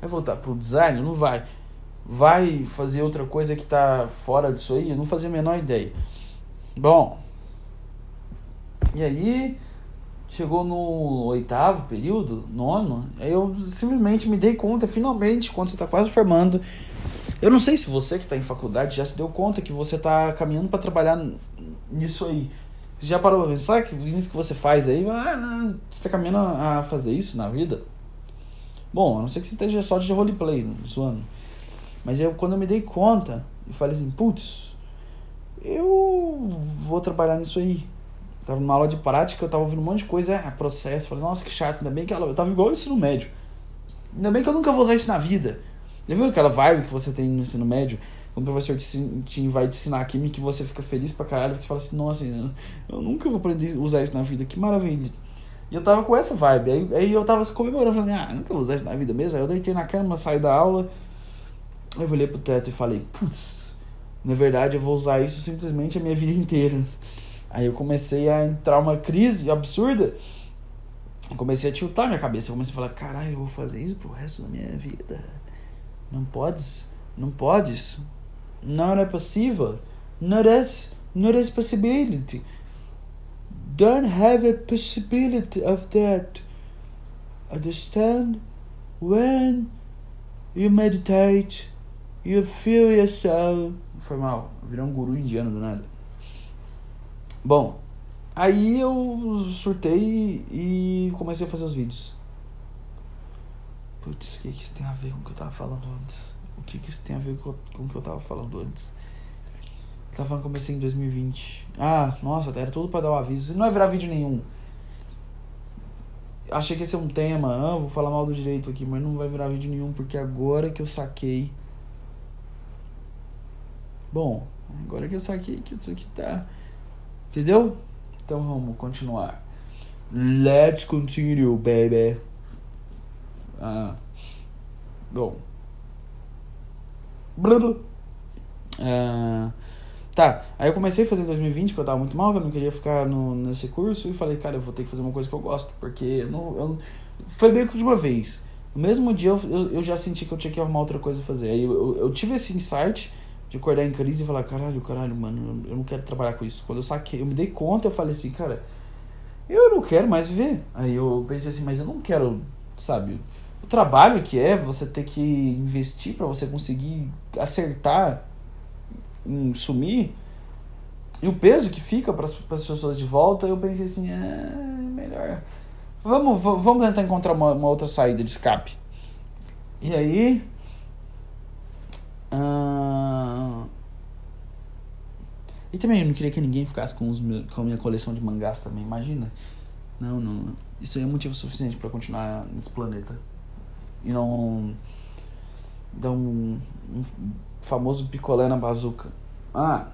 Vai voltar pro design? Não vai. Vai fazer outra coisa que tá fora disso aí? Eu não fazia a menor ideia. Bom. E aí, Chegou no oitavo período, nono, eu simplesmente me dei conta, finalmente, quando você está quase formando. Eu não sei se você que está em faculdade já se deu conta que você está caminhando para trabalhar nisso aí. Já parou pra pensar que isso que você faz aí, ah, não, você está caminhando a fazer isso na vida? Bom, a não ser que você esteja só de roleplay, zoando. Mas eu, quando eu me dei conta, eu falei assim, putz, eu vou trabalhar nisso aí. Tava numa aula de prática, eu tava ouvindo um monte de coisa, é, processo. Falei, nossa, que chato, ainda bem que ela. Eu tava igual no ensino médio. Ainda bem que eu nunca vou usar isso na vida. Já viu aquela vibe que você tem no ensino médio? Quando o professor te, te vai te ensinar química e você fica feliz pra caralho, você fala assim, nossa, eu, eu nunca vou aprender a usar isso na vida, que maravilha. E eu tava com essa vibe. Aí, aí eu tava comemorando, falando, ah, nunca vou usar isso na vida mesmo. Aí eu deitei na cama, saí da aula, eu olhei pro teto e falei, putz, na verdade eu vou usar isso simplesmente a minha vida inteira. Aí eu comecei a entrar uma crise absurda. Eu comecei a tiltar minha cabeça. Eu comecei a falar: caralho, eu vou fazer isso pro resto da minha vida. Não podes, não podes. Não é possível. Not as, not as possibility. Don't have a possibility of that. Understand? When you meditate, you feel yourself. Foi mal, virou um guru indiano do nada. Bom, aí eu surtei e comecei a fazer os vídeos. Putz, o que, que isso tem a ver com o que eu tava falando antes? O que, que isso tem a ver com, o que eu tava falando antes? Eu tava falando que comecei em 2020. Ah, nossa, era tudo pra dar o um aviso. Não vai virar vídeo nenhum. Achei que esse é um tema. Ah, vou falar mal do direito aqui, mas não vai virar vídeo nenhum porque agora que eu saquei. Bom, agora que eu saquei que isso aqui tá Entendeu? Então vamos continuar. Let's continue, baby. Ah. Bom. Ah, tá, aí eu comecei a fazer em 2020, que eu tava muito mal, que eu não queria ficar no, nesse curso, e falei, cara, eu vou ter que fazer uma coisa que eu gosto, porque eu não, eu, foi meio que de uma vez. No mesmo dia eu, eu, eu, já senti que eu tinha que arrumar outra coisa a fazer. Aí eu, eu tive esse insight de acordar em crise e falar, caralho, caralho, mano, eu não quero trabalhar com isso. Quando eu saquei, eu me dei conta, eu falei assim, cara, eu não quero mais viver. Aí eu pensei assim, mas eu não quero, sabe, o trabalho que é você ter que investir para você conseguir acertar em sumir e o peso que fica para as pessoas de volta, eu pensei assim, é melhor. Vamos, vamos tentar encontrar uma, uma outra saída de escape. E aí, Uh... E também eu não queria que ninguém ficasse com, os meus, com a minha coleção de mangás também, imagina. Não, não. Isso aí é motivo suficiente para continuar nesse planeta. E não. Dar um, um famoso picolé na bazuca. Ah.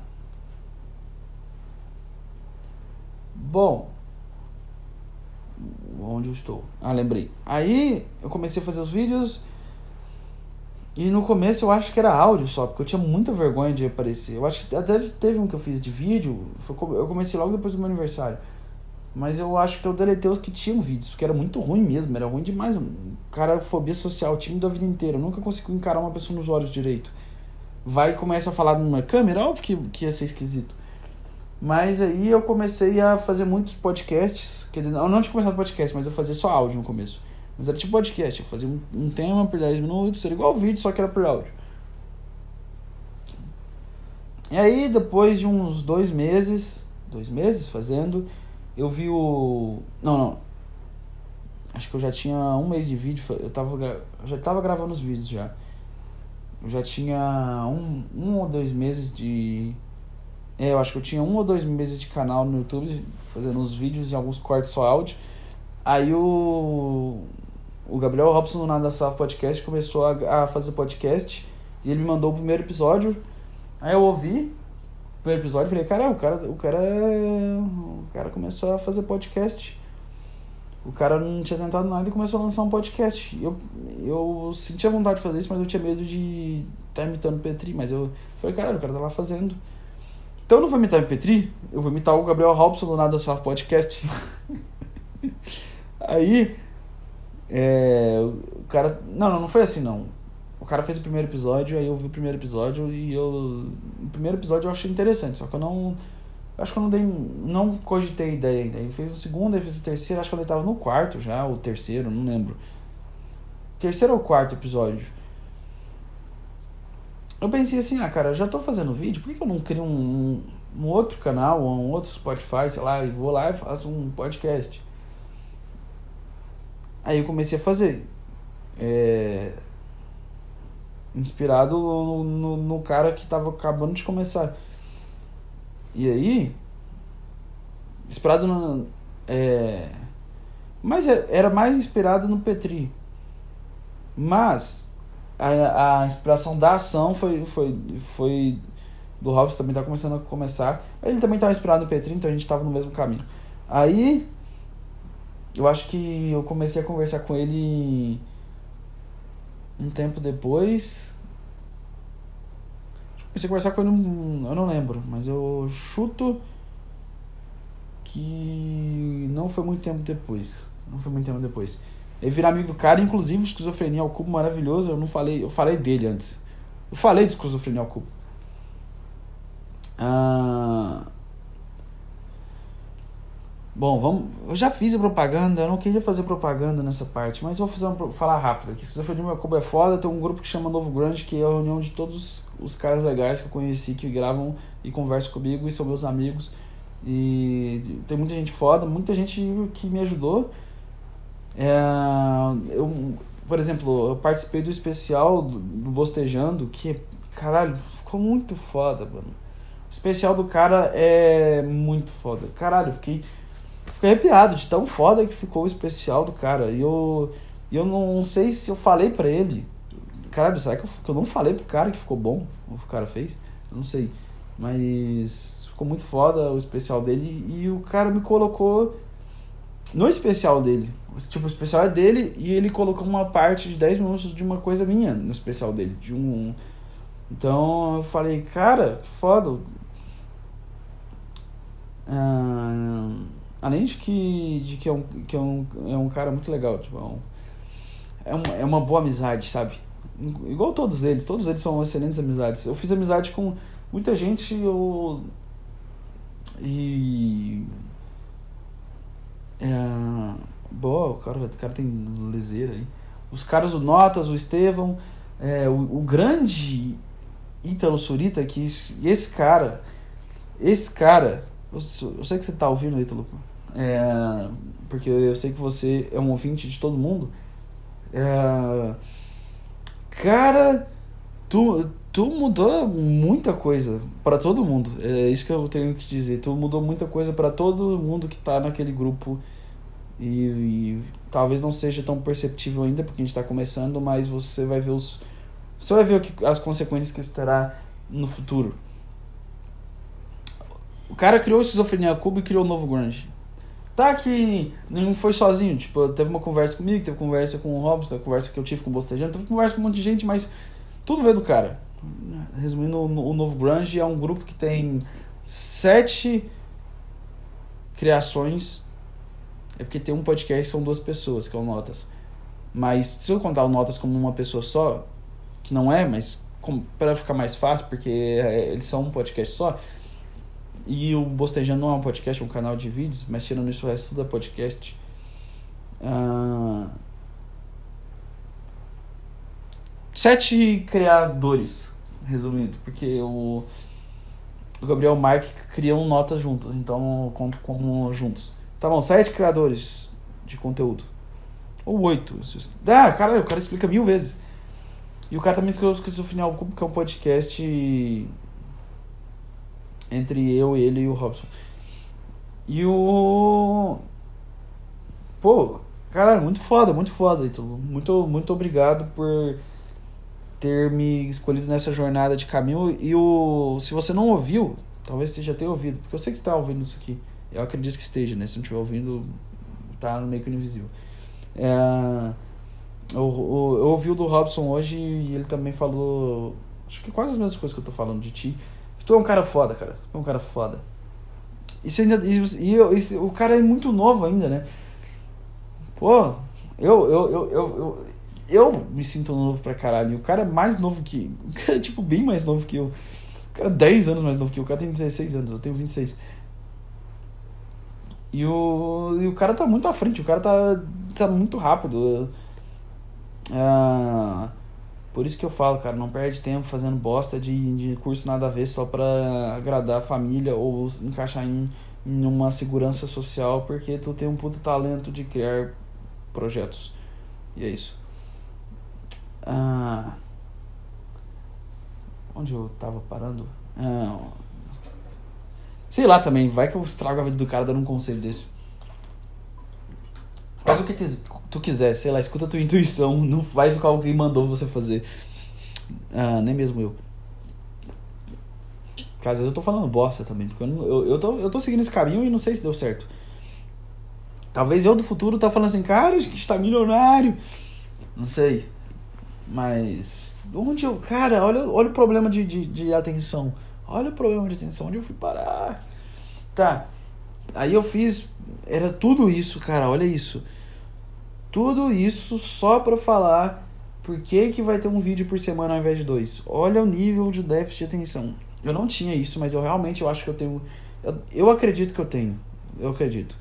Bom. onde eu estou. Ah, lembrei. Aí eu comecei a fazer os vídeos. E no começo eu acho que era áudio só, porque eu tinha muita vergonha de aparecer. Eu acho que até teve um que eu fiz de vídeo. Eu comecei logo depois do meu aniversário. Mas eu acho que eu deletei os que tinham vídeos, porque era muito ruim mesmo, era ruim demais. Cara, fobia social, tímido a vida inteira. Eu nunca consegui encarar uma pessoa nos olhos direito. Vai e começa a falar numa câmera, óbvio que, que ia ser esquisito. Mas aí eu comecei a fazer muitos podcasts. Quer dizer, eu não tinha começado podcast, mas eu fazia só áudio no começo. Mas era tipo podcast, eu fazia um, um tema por 10 minutos, era igual vídeo, só que era por áudio. E aí, depois de uns dois meses, dois meses fazendo, eu vi o. Não, não. Acho que eu já tinha um mês de vídeo. Eu, tava, eu já tava gravando os vídeos já. Eu já tinha um, um ou dois meses de. É, eu acho que eu tinha um ou dois meses de canal no YouTube, fazendo uns vídeos e alguns cortes só áudio. Aí o. O Gabriel Robson do Nada Salvo Podcast começou a, a fazer podcast e ele me mandou o primeiro episódio. Aí eu ouvi, primeiro episódio, falei, cara, o cara, o cara, o cara começou a fazer podcast. O cara não tinha tentado nada e começou a lançar um podcast. Eu, eu sentia vontade de fazer isso, mas eu tinha medo de estar imitando o Petri. Mas eu falei, cara, o cara tá lá fazendo. Então eu não vou imitar o Petri, eu vou imitar o Gabriel Robson do Nada Safo Podcast. Aí, é, o cara. Não, não, não foi assim não. O cara fez o primeiro episódio, aí eu vi o primeiro episódio e eu. O primeiro episódio eu achei interessante, só que eu não. Acho que eu não dei. Não cogitei ideia ainda. Aí fez o segundo, aí fez o terceiro, acho que ele tava no quarto já, ou terceiro, não lembro. Terceiro ou quarto episódio. Eu pensei assim, ah, cara, eu já tô fazendo vídeo, por que, eu não crio um, um outro canal, ou um outro Spotify, sei lá, e vou lá e faço um podcast? Aí eu comecei a fazer. É, inspirado no, no, no, cara que tava acabando de começar. E aí, inspirado no. É, mas é, era mais inspirado no Petri. Mas a, a inspiração da ação foi, foi, foi do Robson também tá começando a começar. Ele também estava inspirado no Petri, então a gente estava no mesmo caminho. Aí eu acho que eu comecei a conversar com ele um tempo depois. Comecei a conversar com ele, eu não lembro, mas eu chuto que não foi muito tempo depois. Não foi muito tempo depois. Ele virar amigo do cara, inclusive esquizofrenia ao cubo maravilhoso, eu não falei, eu falei dele antes. Eu falei de esquizofrenia ao cubo. Ah, Bom, vamos. Eu já fiz a propaganda, eu não queria fazer propaganda nessa parte, mas vou fazer uma, falar rápido aqui. Se você for de meu cubo é foda, tem um grupo que chama Novo Grande, que é a reunião de todos os caras legais que eu conheci, que gravam e conversam comigo e são meus amigos. E tem muita gente foda, muita gente que me ajudou. É, eu, por exemplo, eu participei do especial do, do Bostejando, que, caralho, ficou muito foda, mano. O especial do cara é muito foda. Caralho, fiquei fiquei arrepiado de tão foda que ficou o especial do cara. E eu, eu não sei se eu falei pra ele. Caralho, será que eu, que eu não falei pro cara que ficou bom o que o cara fez? Eu não sei. Mas ficou muito foda o especial dele. E o cara me colocou no especial dele. Tipo, o especial é dele e ele colocou uma parte de 10 minutos de uma coisa minha no especial dele. De um. Então eu falei, cara, que foda. Ah, Além de que, de que, é, um, que é, um, é um cara muito legal, tipo, é, um, é, uma, é uma boa amizade, sabe? Igual todos eles, todos eles são excelentes amizades. Eu fiz amizade com muita gente eu, e. É, boa, o cara, o cara tem leseira aí. Os caras do Notas, o Estevão, é, o, o grande Ítalo Surita, que esse cara, esse cara, eu, eu sei que você tá ouvindo, Ítalo, é, porque eu sei que você é um ouvinte de todo mundo. É, cara, tu, tu mudou muita coisa para todo mundo. É isso que eu tenho que dizer. Tu mudou muita coisa para todo mundo que tá naquele grupo. E, e, talvez não seja tão perceptível ainda, porque a gente está começando, mas você vai ver os. Você vai ver que, as consequências que isso terá no futuro. O cara criou o Esquizofrenia Cubo e criou o novo Grunge. Tá que nenhum foi sozinho. Tipo, teve uma conversa comigo, teve conversa com o Robson, teve conversa que eu tive com o Bostejano, teve conversa com um monte de gente, mas tudo veio do cara. Resumindo, o Novo Grunge é um grupo que tem sete criações. É porque tem um podcast são duas pessoas, que é o Notas. Mas se eu contar o Notas como uma pessoa só, que não é, mas para ficar mais fácil, porque é, eles são um podcast só. E o Bostejando não é um podcast, é um canal de vídeos, mas tirando isso, o resto tudo é podcast. Ah, sete criadores, resumindo, porque o, o Gabriel e o Mike criam notas juntos, então conto como juntos. Tá bom, sete criadores de conteúdo. Ou oito. Ah, cara, o cara explica mil vezes. E o cara também escreveu o Final Cubo, que é um podcast entre eu, ele e o Robson. E o. Pô, caralho, muito foda, muito foda, Ítalo. Muito, muito obrigado por ter me escolhido nessa jornada de caminho. E o. Se você não ouviu, talvez você já tenha ouvido, porque eu sei que está ouvindo isso aqui. Eu acredito que esteja, né? Se não estiver ouvindo, tá no meio que invisível. É, eu, eu, eu ouvi o do Robson hoje e ele também falou. Acho que quase as mesmas coisas que eu tô falando de ti. Tu é um cara foda, cara. Tu é um cara foda. Isso ainda. E, e, o cara é muito novo ainda, né? Pô, eu, eu, eu, eu, eu, eu me sinto novo pra caralho. E o cara é mais novo que. O cara é, tipo, bem mais novo que eu. O cara é 10 anos mais novo que eu. O cara tem 16 anos, eu tenho 26. E o, e o cara tá muito à frente, o cara tá, tá muito rápido. Ah, por isso que eu falo, cara, não perde tempo fazendo bosta de, de curso nada a ver só pra agradar a família ou encaixar em, em uma segurança social, porque tu tem um puto talento de criar projetos. E é isso. Ah, onde eu tava parando? Ah, sei lá também, vai que eu estrago a vida do cara dando um conselho desse. Faz o que tu quiser, sei lá, escuta a tua intuição, não faz o que alguém mandou você fazer. Ah, nem mesmo eu. Às vezes eu tô falando bosta também, porque eu, eu, eu, tô, eu tô seguindo esse caminho e não sei se deu certo. Talvez eu do futuro tá falando assim, cara, a gente está milionário. Não sei. Mas. Onde eu. Cara, olha, olha o problema de, de, de atenção. Olha o problema de atenção. Onde eu fui parar? Tá. Aí eu fiz. Era tudo isso, cara. Olha isso. Tudo isso só pra falar por que, que vai ter um vídeo por semana ao invés de dois. Olha o nível de déficit de atenção. Eu não tinha isso, mas eu realmente eu acho que eu tenho. Eu, eu acredito que eu tenho. Eu acredito.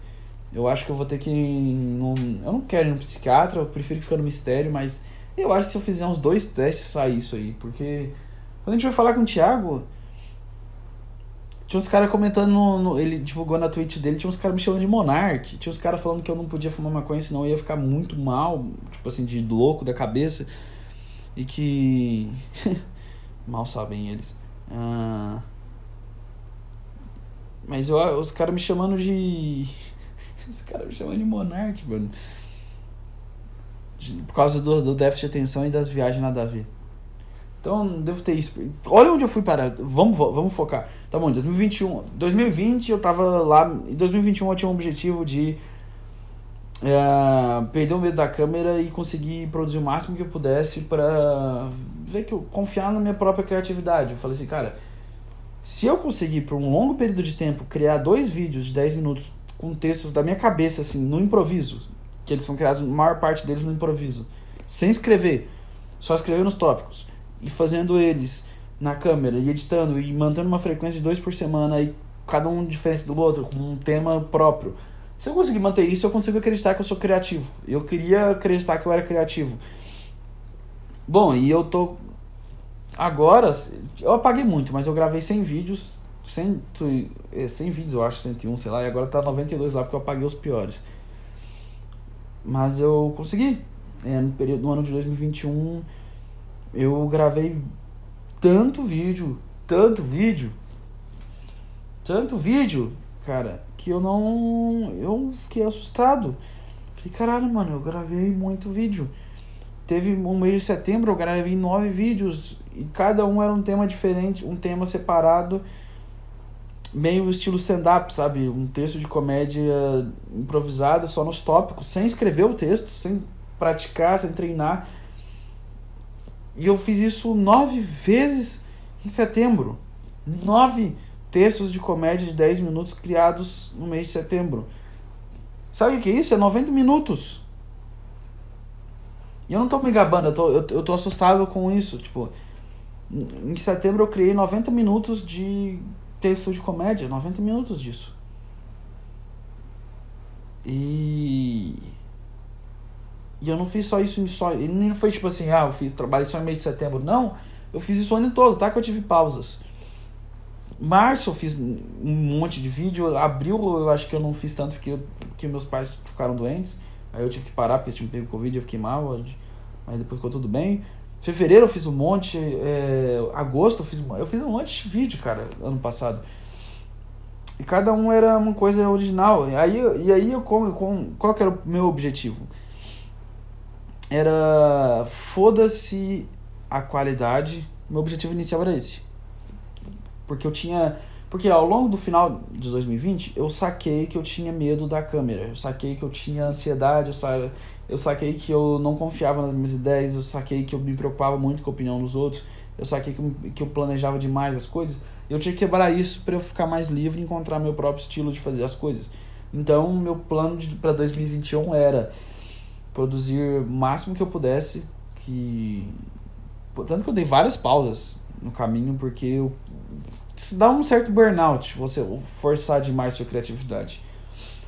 Eu acho que eu vou ter que. Num, eu não quero ir no psiquiatra, eu prefiro ficar no mistério, mas eu acho que se eu fizer uns dois testes sai isso aí. Porque quando a gente vai falar com o Thiago, tinha uns caras comentando, no, no, ele divulgou na Twitch dele, tinha uns caras me chamando de Monark, tinha uns caras falando que eu não podia fumar maconha, senão eu ia ficar muito mal, tipo assim, de louco da cabeça. E que. mal sabem eles. Ah... Mas eu, os caras me chamando de. Os caras me chamando de Monark, mano. Por causa do, do déficit de atenção e das viagens nada a ver. Então, devo ter isso. Olha onde eu fui parar. Vamos, vamos focar. Tá bom, 2021. 2020 eu tava lá. Em 2021 eu tinha um objetivo de é, perder o medo da câmera e conseguir produzir o máximo que eu pudesse para ver que eu confiar na minha própria criatividade. Eu falei assim, cara, se eu conseguir por um longo período de tempo criar dois vídeos de 10 minutos com textos da minha cabeça, assim, no improviso, que eles são criados, a maior parte deles no improviso, sem escrever, só escrever nos tópicos e fazendo eles na câmera e editando e mantendo uma frequência de dois por semana e cada um diferente do outro, com um tema próprio. Se eu conseguir manter isso, eu consigo acreditar que eu sou criativo. Eu queria acreditar que eu era criativo. Bom, e eu tô. Agora, eu apaguei muito, mas eu gravei 100 vídeos. 100, 100 vídeos, eu acho, 101, sei lá, e agora tá 92 lá porque eu apaguei os piores. Mas eu consegui. É, no período no ano de 2021 eu gravei tanto vídeo, tanto vídeo, tanto vídeo, cara, que eu não. Eu fiquei assustado. Falei, caralho, mano, eu gravei muito vídeo. Teve um mês de setembro, eu gravei nove vídeos e cada um era um tema diferente, um tema separado meio estilo stand-up, sabe? Um texto de comédia improvisado só nos tópicos, sem escrever o texto, sem praticar, sem treinar. E eu fiz isso nove vezes em setembro. Nove textos de comédia de 10 minutos criados no mês de setembro. Sabe o que é isso? É 90 minutos. E eu não tô me gabando, eu tô, eu, eu tô assustado com isso. Tipo, em setembro eu criei 90 minutos de texto de comédia, 90 minutos disso. E. E eu não fiz só isso em só. E não foi tipo assim, ah, eu fiz trabalho só em mês de setembro. Não, eu fiz isso o ano todo, tá? Que eu tive pausas. Março eu fiz um monte de vídeo. Abril eu acho que eu não fiz tanto porque, eu, porque meus pais ficaram doentes. Aí eu tive que parar porque tinha pego Covid, eu fiquei mal. Mas depois ficou tudo bem. Fevereiro eu fiz um monte. É, agosto eu fiz, eu fiz um monte de vídeo, cara, ano passado. E cada um era uma coisa original. E aí, e aí eu como, com, qual que era o meu objetivo? Era foda-se a qualidade. Meu objetivo inicial era esse. Porque eu tinha. Porque ao longo do final de 2020, eu saquei que eu tinha medo da câmera. Eu saquei que eu tinha ansiedade, eu, sa... eu saquei que eu não confiava nas minhas ideias, eu saquei que eu me preocupava muito com a opinião dos outros, eu saquei que eu, que eu planejava demais as coisas. Eu tinha que quebrar isso para eu ficar mais livre e encontrar meu próprio estilo de fazer as coisas. Então, meu plano para 2021 era produzir o máximo que eu pudesse, que tanto que eu dei várias pausas no caminho porque eu se dá um certo burnout você forçar demais sua criatividade.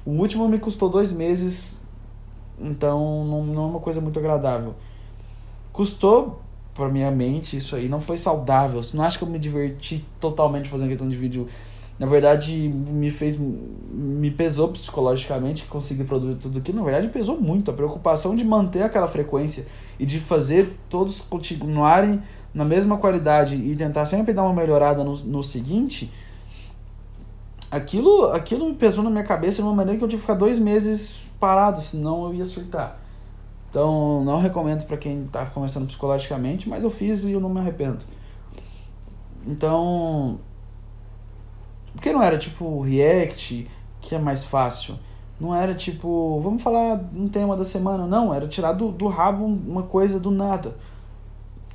O último me custou dois meses, então não, não é uma coisa muito agradável. Custou para minha mente isso aí, não foi saudável. Você não acha que eu me diverti totalmente fazendo questão de vídeo? Na verdade, me fez. me pesou psicologicamente conseguir produzir tudo aquilo. Na verdade, pesou muito. A preocupação de manter aquela frequência e de fazer todos continuarem na mesma qualidade e tentar sempre dar uma melhorada no, no seguinte, aquilo, aquilo me pesou na minha cabeça de uma maneira que eu tive que ficar dois meses parado, senão eu ia surtar. Então, não recomendo para quem está começando psicologicamente, mas eu fiz e eu não me arrependo. Então, porque não era tipo React, que é mais fácil. Não era tipo, vamos falar um tema da semana. Não, era tirar do, do rabo uma coisa do nada.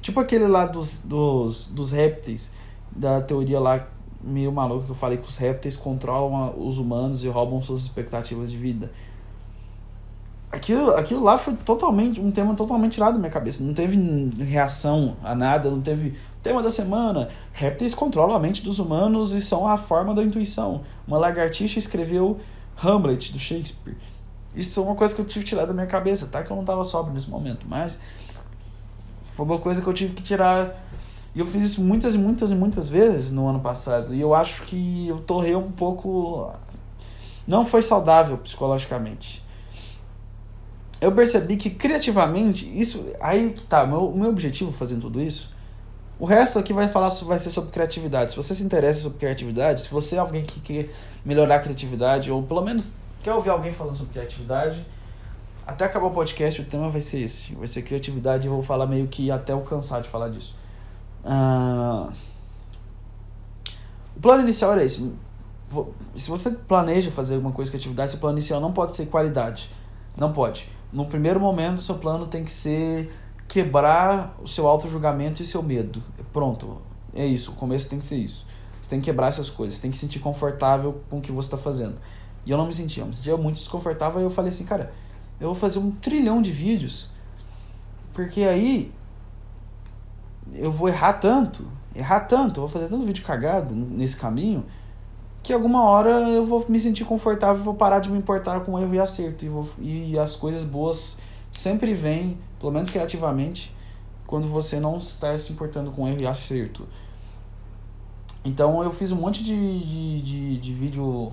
Tipo aquele lá dos, dos, dos répteis, da teoria lá meio maluca que eu falei que os répteis controlam os humanos e roubam suas expectativas de vida. Aquilo, aquilo lá foi totalmente um tema totalmente tirado da minha cabeça. Não teve reação a nada, não teve tema da semana. Répteis controlam a mente dos humanos e são a forma da intuição. Uma lagartixa escreveu Hamlet do Shakespeare. Isso é uma coisa que eu tive que tirar da minha cabeça, tá? Que eu não estava sóbrio nesse momento, mas foi uma coisa que eu tive que tirar. E eu fiz isso muitas e muitas e muitas vezes no ano passado. E eu acho que eu torrei um pouco. Não foi saudável psicologicamente. Eu percebi que criativamente, isso. Aí que tá, meu, meu objetivo fazendo tudo isso. O resto aqui vai falar vai ser sobre criatividade. Se você se interessa sobre criatividade, se você é alguém que quer melhorar a criatividade, ou pelo menos quer ouvir alguém falando sobre criatividade, até acabar o podcast, o tema vai ser esse. Vai ser criatividade eu vou falar meio que até eu cansar de falar disso. Uh... O plano inicial era esse. Se você planeja fazer alguma coisa de criatividade, seu plano inicial não pode ser qualidade. Não pode. No primeiro momento, seu plano tem que ser quebrar o seu auto-julgamento e seu medo. Pronto. É isso. O começo tem que ser isso. Você tem que quebrar essas coisas. Você tem que se sentir confortável com o que você está fazendo. E eu não me sentia. Eu me sentia muito desconfortável. E eu falei assim, cara, eu vou fazer um trilhão de vídeos. Porque aí eu vou errar tanto, errar tanto, eu vou fazer tanto vídeo cagado nesse caminho, que alguma hora eu vou me sentir confortável, vou parar de me importar com erro e acerto. E, vou, e as coisas boas sempre vêm, pelo menos criativamente, quando você não está se importando com erro e acerto. Então eu fiz um monte de, de, de, de vídeo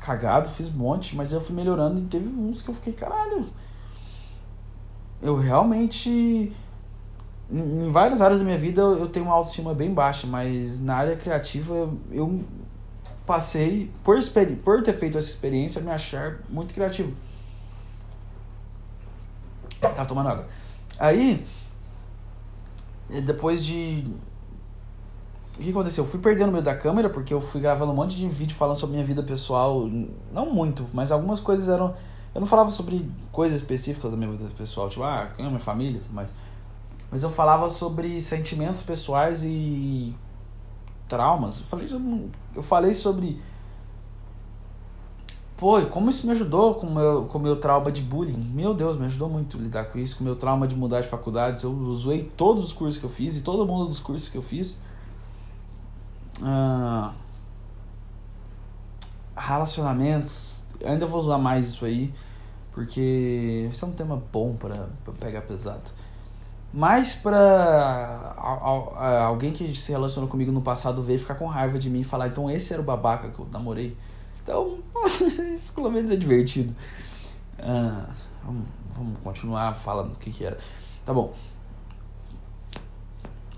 cagado, fiz um monte, mas eu fui melhorando e teve uns que eu fiquei, caralho. Eu realmente. Em várias áreas da minha vida eu tenho uma autoestima bem baixa, mas na área criativa eu passei, por, por ter feito essa experiência, me achar muito criativo. Tava tomando água. Aí, depois de o que aconteceu? Eu fui perdendo o meio da câmera, porque eu fui gravando um monte de vídeo falando sobre minha vida pessoal. Não muito, mas algumas coisas eram. Eu não falava sobre coisas específicas da minha vida pessoal, tipo, ah, minha família e tudo mais. Mas eu falava sobre sentimentos pessoais e traumas. Eu falei, eu falei sobre. Pô, como isso me ajudou com meu, o meu trauma de bullying? Meu Deus, me ajudou muito lidar com isso, com o meu trauma de mudar de faculdades. Eu usei todos os cursos que eu fiz e todo mundo dos cursos que eu fiz ah, relacionamentos. Ainda vou usar mais isso aí, porque isso é um tema bom para pegar pesado. Mas pra alguém que se relacionou comigo no passado ver ficar com raiva de mim e falar, então esse era o babaca que eu namorei. Então, isso pelo menos é divertido. Ah, vamos, vamos continuar falando o que, que era. Tá bom.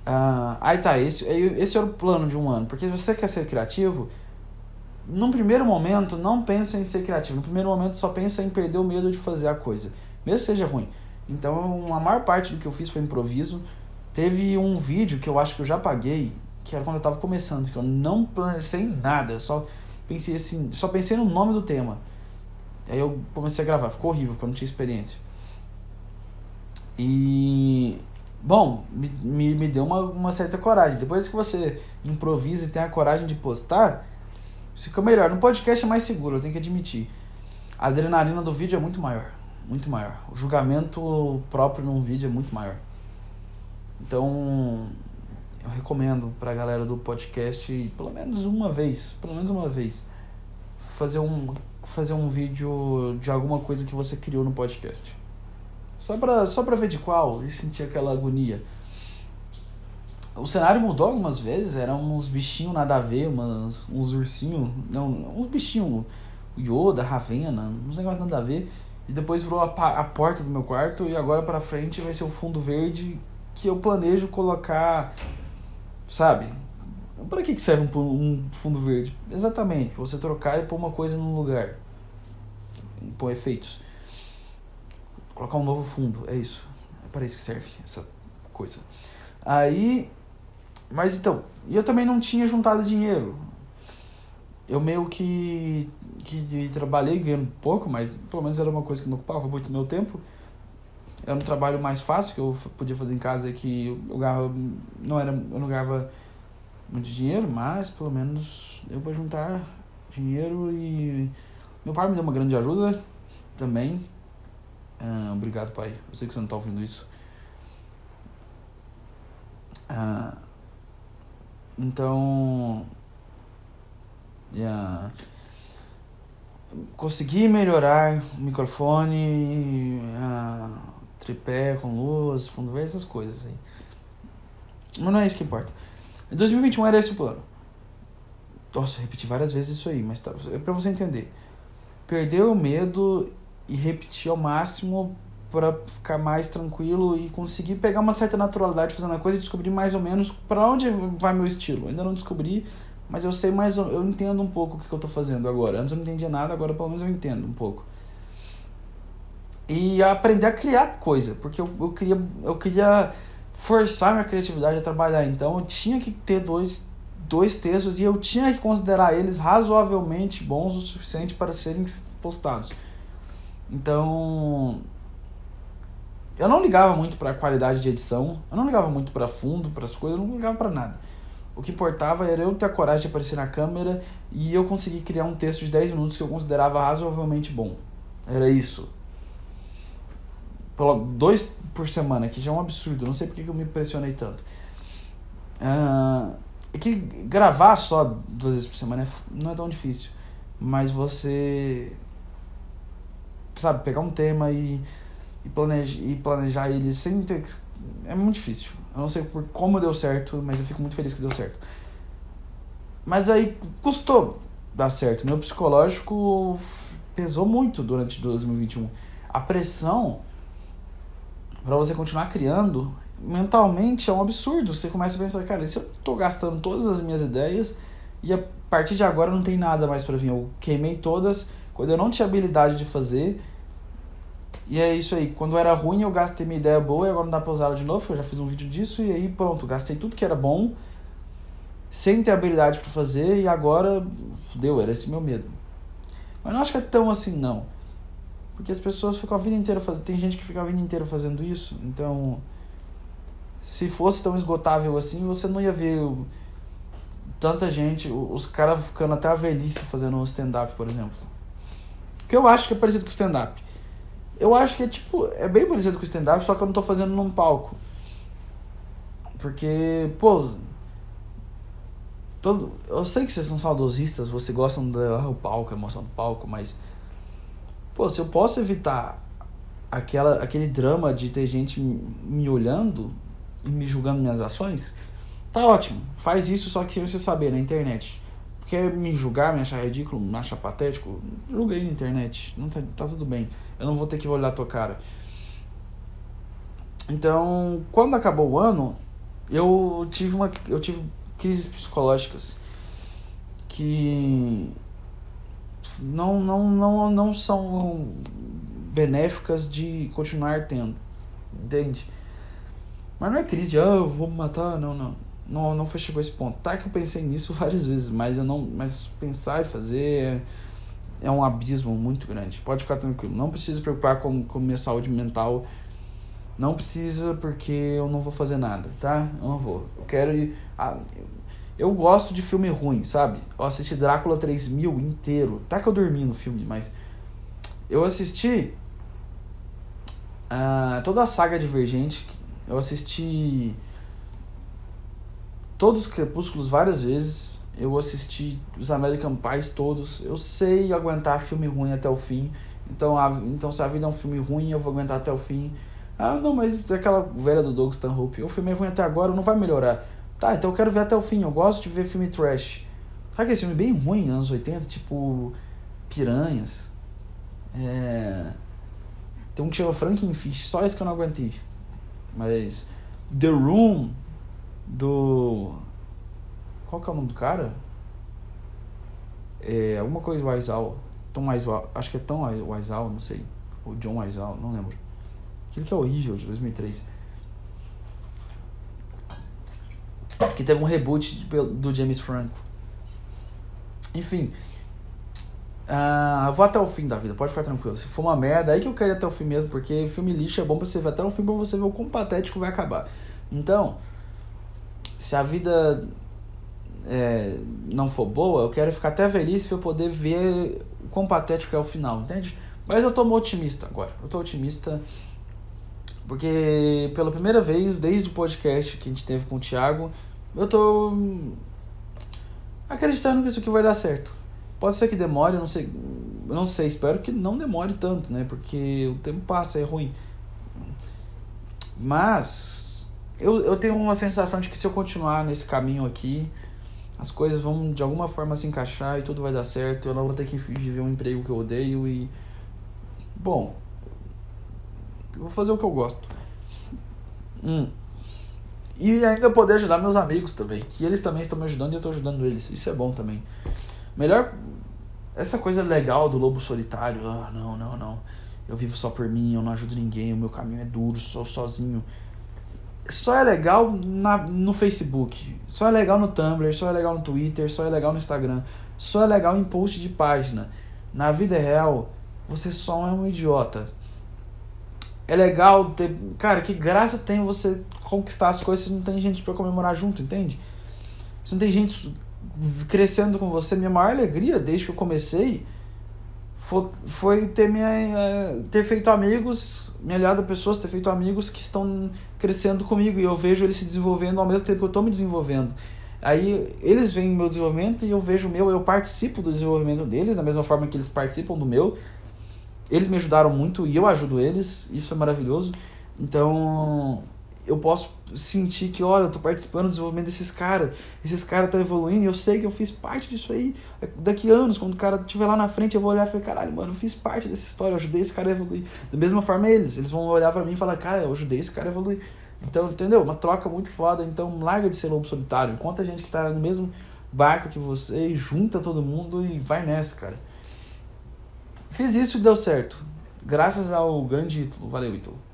Ah, aí tá, esse, esse era o plano de um ano. Porque se você quer ser criativo, num primeiro momento, não pensa em ser criativo. No primeiro momento, só pensa em perder o medo de fazer a coisa. Mesmo que seja ruim. Então, a maior parte do que eu fiz foi improviso. Teve um vídeo que eu acho que eu já paguei, que era quando eu tava começando, que eu não planejei nada. Eu só pensei assim, só pensei no nome do tema. Aí eu comecei a gravar. Ficou horrível, porque eu não tinha experiência. E Bom, me, me, deu uma, uma certa coragem. Depois que você improvisa e tem a coragem de postar, fica melhor. No podcast é mais seguro, eu tenho que admitir. A adrenalina do vídeo é muito maior. Muito maior. O julgamento próprio num vídeo é muito maior. Então, eu recomendo pra galera do podcast, pelo menos uma vez, pelo menos uma vez, fazer um, fazer um vídeo de alguma coisa que você criou no podcast. Só pra, só pra ver de qual e sentir aquela agonia. O cenário mudou algumas vezes, eram uns bichinhos nada a ver, umas, uns ursinhos, não, uns bichinhos, Yoda, Ravena, uns negócios nada a ver. E depois virou a, a porta do meu quarto e agora pra frente vai ser o fundo verde que eu planejo colocar, sabe? Para que serve um, fundo verde? Exatamente, você trocar e pôr uma coisa no lugar. Pôr efeitos colocar um novo fundo, é isso. É para isso que serve essa coisa. Aí, mas então, e eu também não tinha juntado dinheiro. Eu meio que, que trabalhei ganhando pouco, mas pelo menos era uma coisa que não ocupava muito meu tempo. Era um trabalho mais fácil que eu podia fazer em casa que eu ganhava, não era, eu não ganhava muito dinheiro, mas pelo menos eu para juntar dinheiro e meu pai me deu uma grande ajuda também ah, obrigado, pai. Eu sei que você não está ouvindo isso. Ah, então. Yeah. Consegui melhorar o microfone, tripé com luz, fundo verde, essas coisas aí. Mas não é isso que importa. Em 2021 era esse o plano. Nossa, eu repeti várias vezes isso aí, mas tá, é pra você entender. Perder o medo e repetir ao máximo para ficar mais tranquilo e conseguir pegar uma certa naturalidade fazendo a coisa e descobrir mais ou menos para onde vai meu estilo. Ainda não descobri, mas eu sei mais, eu entendo um pouco o que eu estou fazendo agora. Antes eu não entendia nada, agora pelo menos eu entendo um pouco. E aprender a criar coisa, porque eu, eu queria eu queria forçar minha criatividade a trabalhar. Então eu tinha que ter dois dois textos e eu tinha que considerar eles razoavelmente bons o suficiente para serem postados. Então, eu não ligava muito para a qualidade de edição, eu não ligava muito para fundo, para as coisas, eu não ligava para nada. O que importava era eu ter a coragem de aparecer na câmera e eu conseguir criar um texto de 10 minutos que eu considerava razoavelmente bom. Era isso. Dois por semana, que já é um absurdo, não sei porque que eu me pressionei tanto. Uh, é que gravar só duas vezes por semana é, não é tão difícil, mas você sabe, pegar um tema e, e, planejar, e planejar ele sem ter É muito difícil. Eu não sei por como deu certo, mas eu fico muito feliz que deu certo. Mas aí custou dar certo. Meu psicológico pesou muito durante 2021. A pressão para você continuar criando mentalmente é um absurdo. Você começa a pensar, cara, se eu tô gastando todas as minhas ideias e a partir de agora não tem nada mais para vir, eu queimei todas, quando eu não tinha habilidade de fazer. E é isso aí. Quando era ruim, eu gastei minha ideia boa e agora não dá pra usar ela de novo, porque eu já fiz um vídeo disso. E aí, pronto, gastei tudo que era bom. sem ter habilidade para fazer e agora deu, era esse meu medo. Mas não acho que é tão assim não. Porque as pessoas ficam a vida inteira fazendo, tem gente que fica a vida inteira fazendo isso, então se fosse tão esgotável assim, você não ia ver tanta gente, os caras ficando até a velhice fazendo um stand-up, por exemplo. Que eu acho que é parecido com stand-up. Eu acho que é tipo, é bem parecido com stand-up, só que eu não tô fazendo num palco. Porque, pô, todo, eu sei que vocês são saudosistas, vocês gostam do palco, emoção do palco, mas pô, se eu posso evitar aquela aquele drama de ter gente me olhando e me julgando minhas ações, tá ótimo. Faz isso só que sem você saber na internet. Quer me julgar, me achar ridículo, me achar patético? Julga aí na internet. Não tá, tá tudo bem. Eu não vou ter que olhar a tua cara. Então, quando acabou o ano, eu tive uma eu tive crises psicológicas que não não não não são benéficas de continuar tendo. Entende? Mas não é crise de, ah, eu vou me matar, não, não. Não, não foi chegou a esse ponto. Tá que eu pensei nisso várias vezes, mas eu não, mas pensar e fazer é, é um abismo muito grande. Pode ficar tranquilo, não precisa preocupar com, com minha saúde mental. Não precisa porque eu não vou fazer nada, tá? Eu não vou. Eu quero ir. Ah, gosto de filme ruim, sabe? Eu assisti Drácula 3000 inteiro. Tá que eu dormi no filme, mas. Eu assisti. Uh, toda a saga Divergente, eu assisti todos os Crepúsculos várias vezes. Eu assisti os American Pies todos. Eu sei aguentar filme ruim até o fim. Então, a, então se a vida é um filme ruim, eu vou aguentar até o fim. Ah, não, mas aquela velha do Doug Stanhope, o filme é ruim até agora, não vai melhorar. Tá, então eu quero ver até o fim. Eu gosto de ver filme trash. Sabe aquele filme bem ruim, anos 80, tipo Piranhas? É... Tem um que chama Frankenfish, só esse que eu não aguentei. Mas The Room do qual que é o nome do cara? É alguma coisa Wiseau. Tom Wiseau, acho que é Tom Wiseau, não sei. Ou John Wiseau, não lembro. Aquele que é horrível de 2003. Que teve um reboot do James Franco. Enfim, Uh, vou até o fim da vida, pode ficar tranquilo. Se for uma merda, aí que eu quero ir até o fim mesmo, porque filme lixo é bom pra você ver até o fim pra você ver o quão patético vai acabar. Então, se a vida é, não for boa, eu quero ficar até velhice pra eu poder ver o quão patético é o final, entende? Mas eu tô otimista agora. Eu tô otimista porque pela primeira vez, desde o podcast que a gente teve com o Thiago, eu tô acreditando que isso aqui vai dar certo. Pode ser que demore, eu não sei, eu não sei, espero que não demore tanto, né? Porque o tempo passa, é ruim. Mas eu, eu tenho uma sensação de que se eu continuar nesse caminho aqui, as coisas vão de alguma forma se encaixar e tudo vai dar certo. Eu não vou ter que viver um emprego que eu odeio e. Bom. Eu vou fazer o que eu gosto. Hum. E ainda poder ajudar meus amigos também, que eles também estão me ajudando e eu estou ajudando eles. Isso é bom também. Melhor. Essa coisa legal do lobo solitário. Ah, não, não, não. Eu vivo só por mim, eu não ajudo ninguém, o meu caminho é duro, sou sozinho. Só é legal na, no Facebook. Só é legal no Tumblr, só é legal no Twitter, só é legal no Instagram. Só é legal em post de página. Na vida real, você só é um idiota. É legal ter. Cara, que graça tem você conquistar as coisas se não tem gente para comemorar junto, entende? Se não tem gente crescendo com você, minha maior alegria desde que eu comecei foi, foi ter, minha, eh, ter feito amigos, me aliado a pessoas, ter feito amigos que estão crescendo comigo e eu vejo eles se desenvolvendo ao mesmo tempo que eu estou me desenvolvendo. Aí eles veem o meu desenvolvimento e eu vejo o meu, eu participo do desenvolvimento deles, da mesma forma que eles participam do meu. Eles me ajudaram muito e eu ajudo eles, isso é maravilhoso. Então, eu posso sentir que, olha, eu tô participando do desenvolvimento desses caras, esses caras estão evoluindo, e eu sei que eu fiz parte disso aí. Daqui a anos, quando o cara estiver lá na frente, eu vou olhar e falar, caralho, mano, eu fiz parte dessa história, eu ajudei esse cara a evoluir. Da mesma forma eles, eles vão olhar para mim e falar, cara, eu ajudei esse cara a evoluir. Então, entendeu? Uma troca muito foda, então larga de ser lobo solitário. Encontra gente que tá no mesmo barco que você junta todo mundo e vai nessa, cara. Fiz isso e deu certo. Graças ao grande Ítalo. Valeu, Ítalo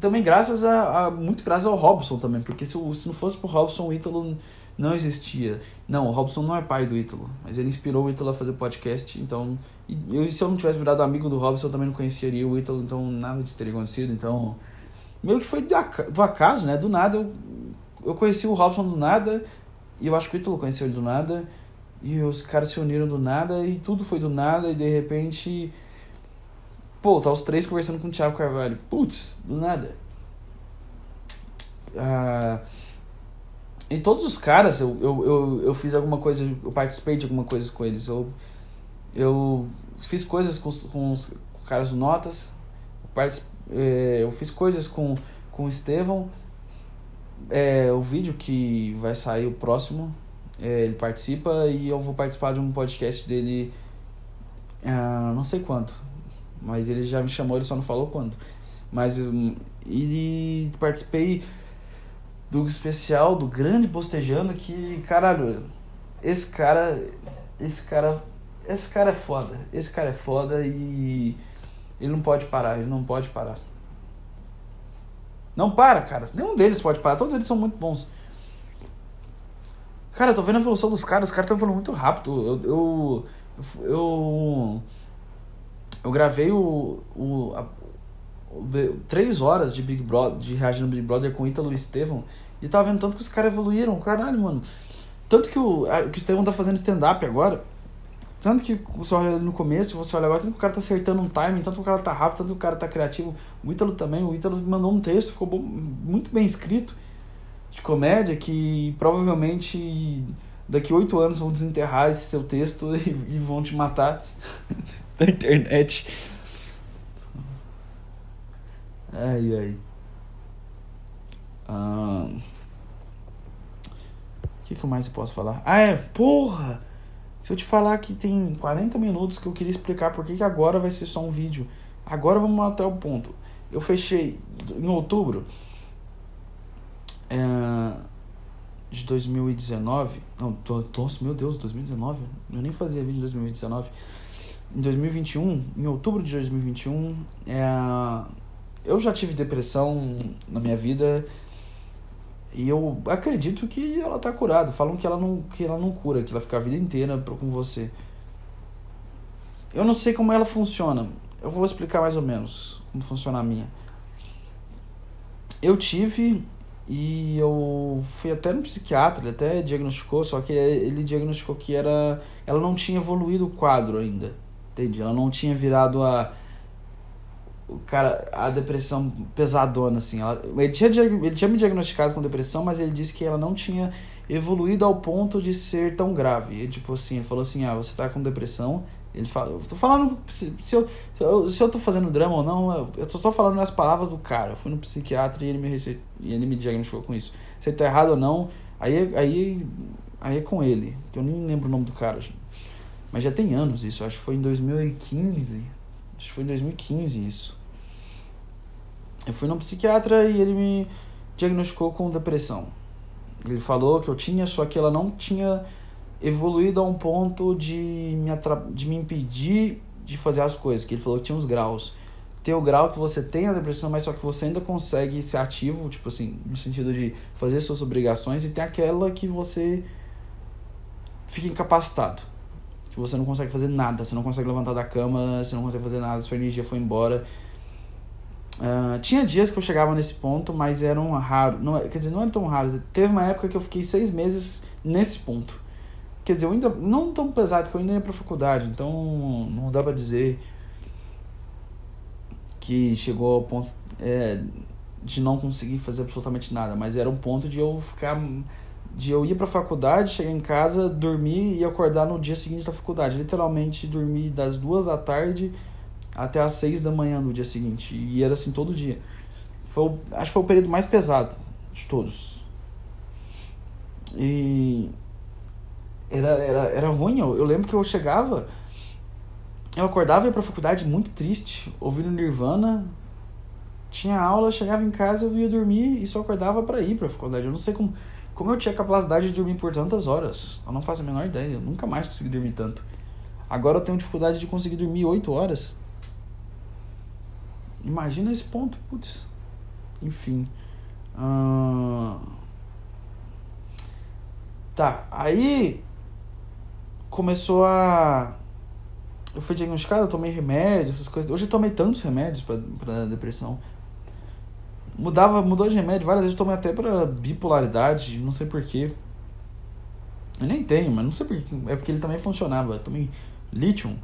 também graças a, a, muito graças ao Robson também, porque se, se não fosse pro Robson, o Ítalo não existia. Não, o Robson não é pai do Ítalo, mas ele inspirou o Ítalo a fazer podcast, então... E eu, se eu não tivesse virado amigo do Robson, eu também não conheceria o Ítalo, então nada disso teria acontecido, então... Meio que foi do acaso, né? Do nada, eu, eu conheci o Robson do nada, e eu acho que o Ítalo conheceu ele do nada, e os caras se uniram do nada, e tudo foi do nada, e de repente... Pô, tá os três conversando com o Thiago Carvalho. Putz, do nada. Ah, e todos os caras, eu, eu, eu, eu fiz alguma coisa, eu participei de alguma coisa com eles. Eu, eu fiz coisas com, com os caras do Notas, é, eu fiz coisas com, com o Estevão. É, o vídeo que vai sair o próximo, é, ele participa e eu vou participar de um podcast dele, ah, não sei quanto, mas ele já me chamou, ele só não falou quando. Mas e participei do especial do grande bostejando que, caralho, esse cara, esse cara, esse cara é foda. Esse cara é foda e ele não pode parar, ele não pode parar. Não para, cara. Nenhum deles pode parar. Todos eles são muito bons. Cara, eu tô vendo a evolução dos caras. Os caras estão falando muito rápido. Eu, eu, eu, eu gravei o, o, a, três horas de Big Brother, de reagindo Big Brother com Ítalo e Estevão, e tava vendo tanto que os caras evoluíram, caralho, mano. Tanto que o, a, que o Estevão tá fazendo stand-up agora, tanto que você olha no começo, você olha agora, tanto que o cara tá acertando um timing, tanto que o cara tá rápido, tanto que o cara tá criativo. O Ítalo também, o Ítalo mandou um texto, ficou bom, muito bem escrito, de comédia, que provavelmente daqui oito anos vão desenterrar esse seu texto e, e vão te matar na internet. Ai, ai. Ah, o que, que mais eu posso falar? Ah, é, porra! Se eu te falar que tem 40 minutos que eu queria explicar por que agora vai ser só um vídeo. Agora vamos até o ponto. Eu fechei em outubro é, de 2019. Não, nossa, meu Deus, 2019? Eu nem fazia vídeo em 2019. Em 2021, em outubro de 2021, é, eu já tive depressão na minha vida e eu acredito que ela tá curada. Falam que ela não, que ela não cura, que ela fica a vida inteira com você. Eu não sei como ela funciona. Eu vou explicar mais ou menos como funciona a minha. Eu tive e eu fui até no psiquiatra, ele até diagnosticou, só que ele diagnosticou que era ela não tinha evoluído o quadro ainda. Entendi? Ela não tinha virado a o cara, a depressão pesadona, assim. Ela, ele, tinha, ele tinha me diagnosticado com depressão, mas ele disse que ela não tinha evoluído ao ponto de ser tão grave. E, tipo assim, ele falou assim, ah, você tá com depressão. Ele fala, eu tô falando, se, se, eu, se, eu, tô fazendo drama ou não, eu, eu tô falando nas palavras do cara. Eu fui no psiquiatra e ele me, e ele me diagnosticou com isso. Se ele tá errado ou não, aí, aí, aí é com ele. Eu nem lembro o nome do cara, gente. Mas já tem anos isso, acho que foi em 2015. Acho que foi em 2015 isso. Eu fui num psiquiatra e ele me diagnosticou com depressão. Ele falou que eu tinha, só que ela não tinha evoluído a um ponto de me, de me impedir de fazer as coisas. Que ele falou que tinha uns graus. Tem o grau que você tem a depressão, mas só que você ainda consegue ser ativo, tipo assim, no sentido de fazer suas obrigações, e tem aquela que você fica incapacitado. Que você não consegue fazer nada, você não consegue levantar da cama, você não consegue fazer nada, sua energia foi embora Uh, tinha dias que eu chegava nesse ponto, mas eram raros. Não, é, quer dizer, não era tão raro. Teve uma época que eu fiquei seis meses nesse ponto. Quer dizer, eu ainda. Não tão pesado, que eu ainda ia pra faculdade, então não dá pra dizer que chegou ao ponto é, de não conseguir fazer absolutamente nada, mas era um ponto de eu ficar. de eu ir pra faculdade, chegar em casa, dormir e acordar no dia seguinte da faculdade. Literalmente dormir das duas da tarde até às seis da manhã no dia seguinte. E era assim todo dia. Foi acho que foi o período mais pesado de todos. E era, era, era ruim. Eu, eu lembro que eu chegava, eu acordava e ia pra faculdade muito triste, ouvindo Nirvana. Tinha aula, chegava em casa, eu ia dormir e só acordava para ir pra faculdade. Eu não sei como, como eu tinha capacidade de dormir por tantas horas. Eu não faço a menor ideia. Eu nunca mais consegui dormir tanto. Agora eu tenho dificuldade de conseguir dormir oito horas. Imagina esse ponto, putz. Enfim. Tá, aí começou a. Eu fui diagnosticado, eu tomei remédio, essas coisas. Hoje eu tomei tantos remédios pra depressão. Mudava, mudou de remédio várias vezes, eu tomei até pra bipolaridade, não sei porquê. Eu nem tenho, mas não sei porquê. É porque ele também funcionava. Eu tomei Lithium,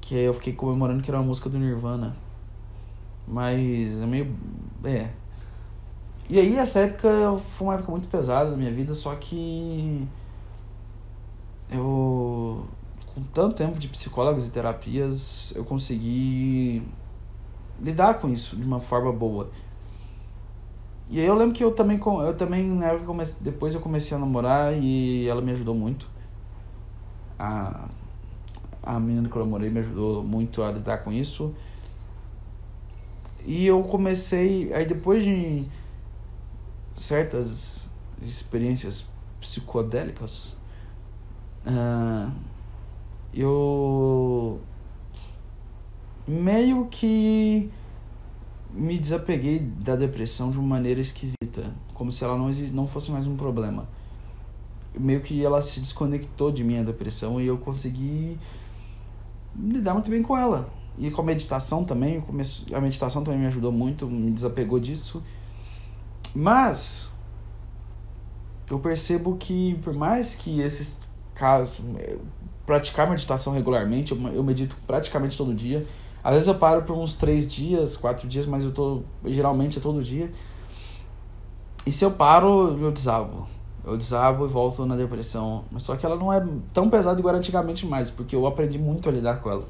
que eu fiquei comemorando que era uma música do Nirvana. Mas é meio. É. E aí essa época foi uma época muito pesada da minha vida, só que eu com tanto tempo de psicólogos e terapias, eu consegui lidar com isso de uma forma boa. E aí eu lembro que eu também eu também na época comecei, depois eu comecei a namorar e ela me ajudou muito. A a menina que eu namorei me ajudou muito a lidar com isso. E eu comecei, aí depois de certas experiências psicodélicas, uh, eu meio que me desapeguei da depressão de uma maneira esquisita, como se ela não, não fosse mais um problema. Meio que ela se desconectou de mim a depressão e eu consegui lidar muito bem com ela. E com a meditação também, a meditação também me ajudou muito, me desapegou disso. Mas eu percebo que por mais que esses casos praticar meditação regularmente, eu medito praticamente todo dia. Às vezes eu paro por uns três dias, quatro dias, mas eu tô geralmente é todo dia. E se eu paro, eu desabo. Eu desabo e volto na depressão. Mas só que ela não é tão pesada igual antigamente mais, porque eu aprendi muito a lidar com ela.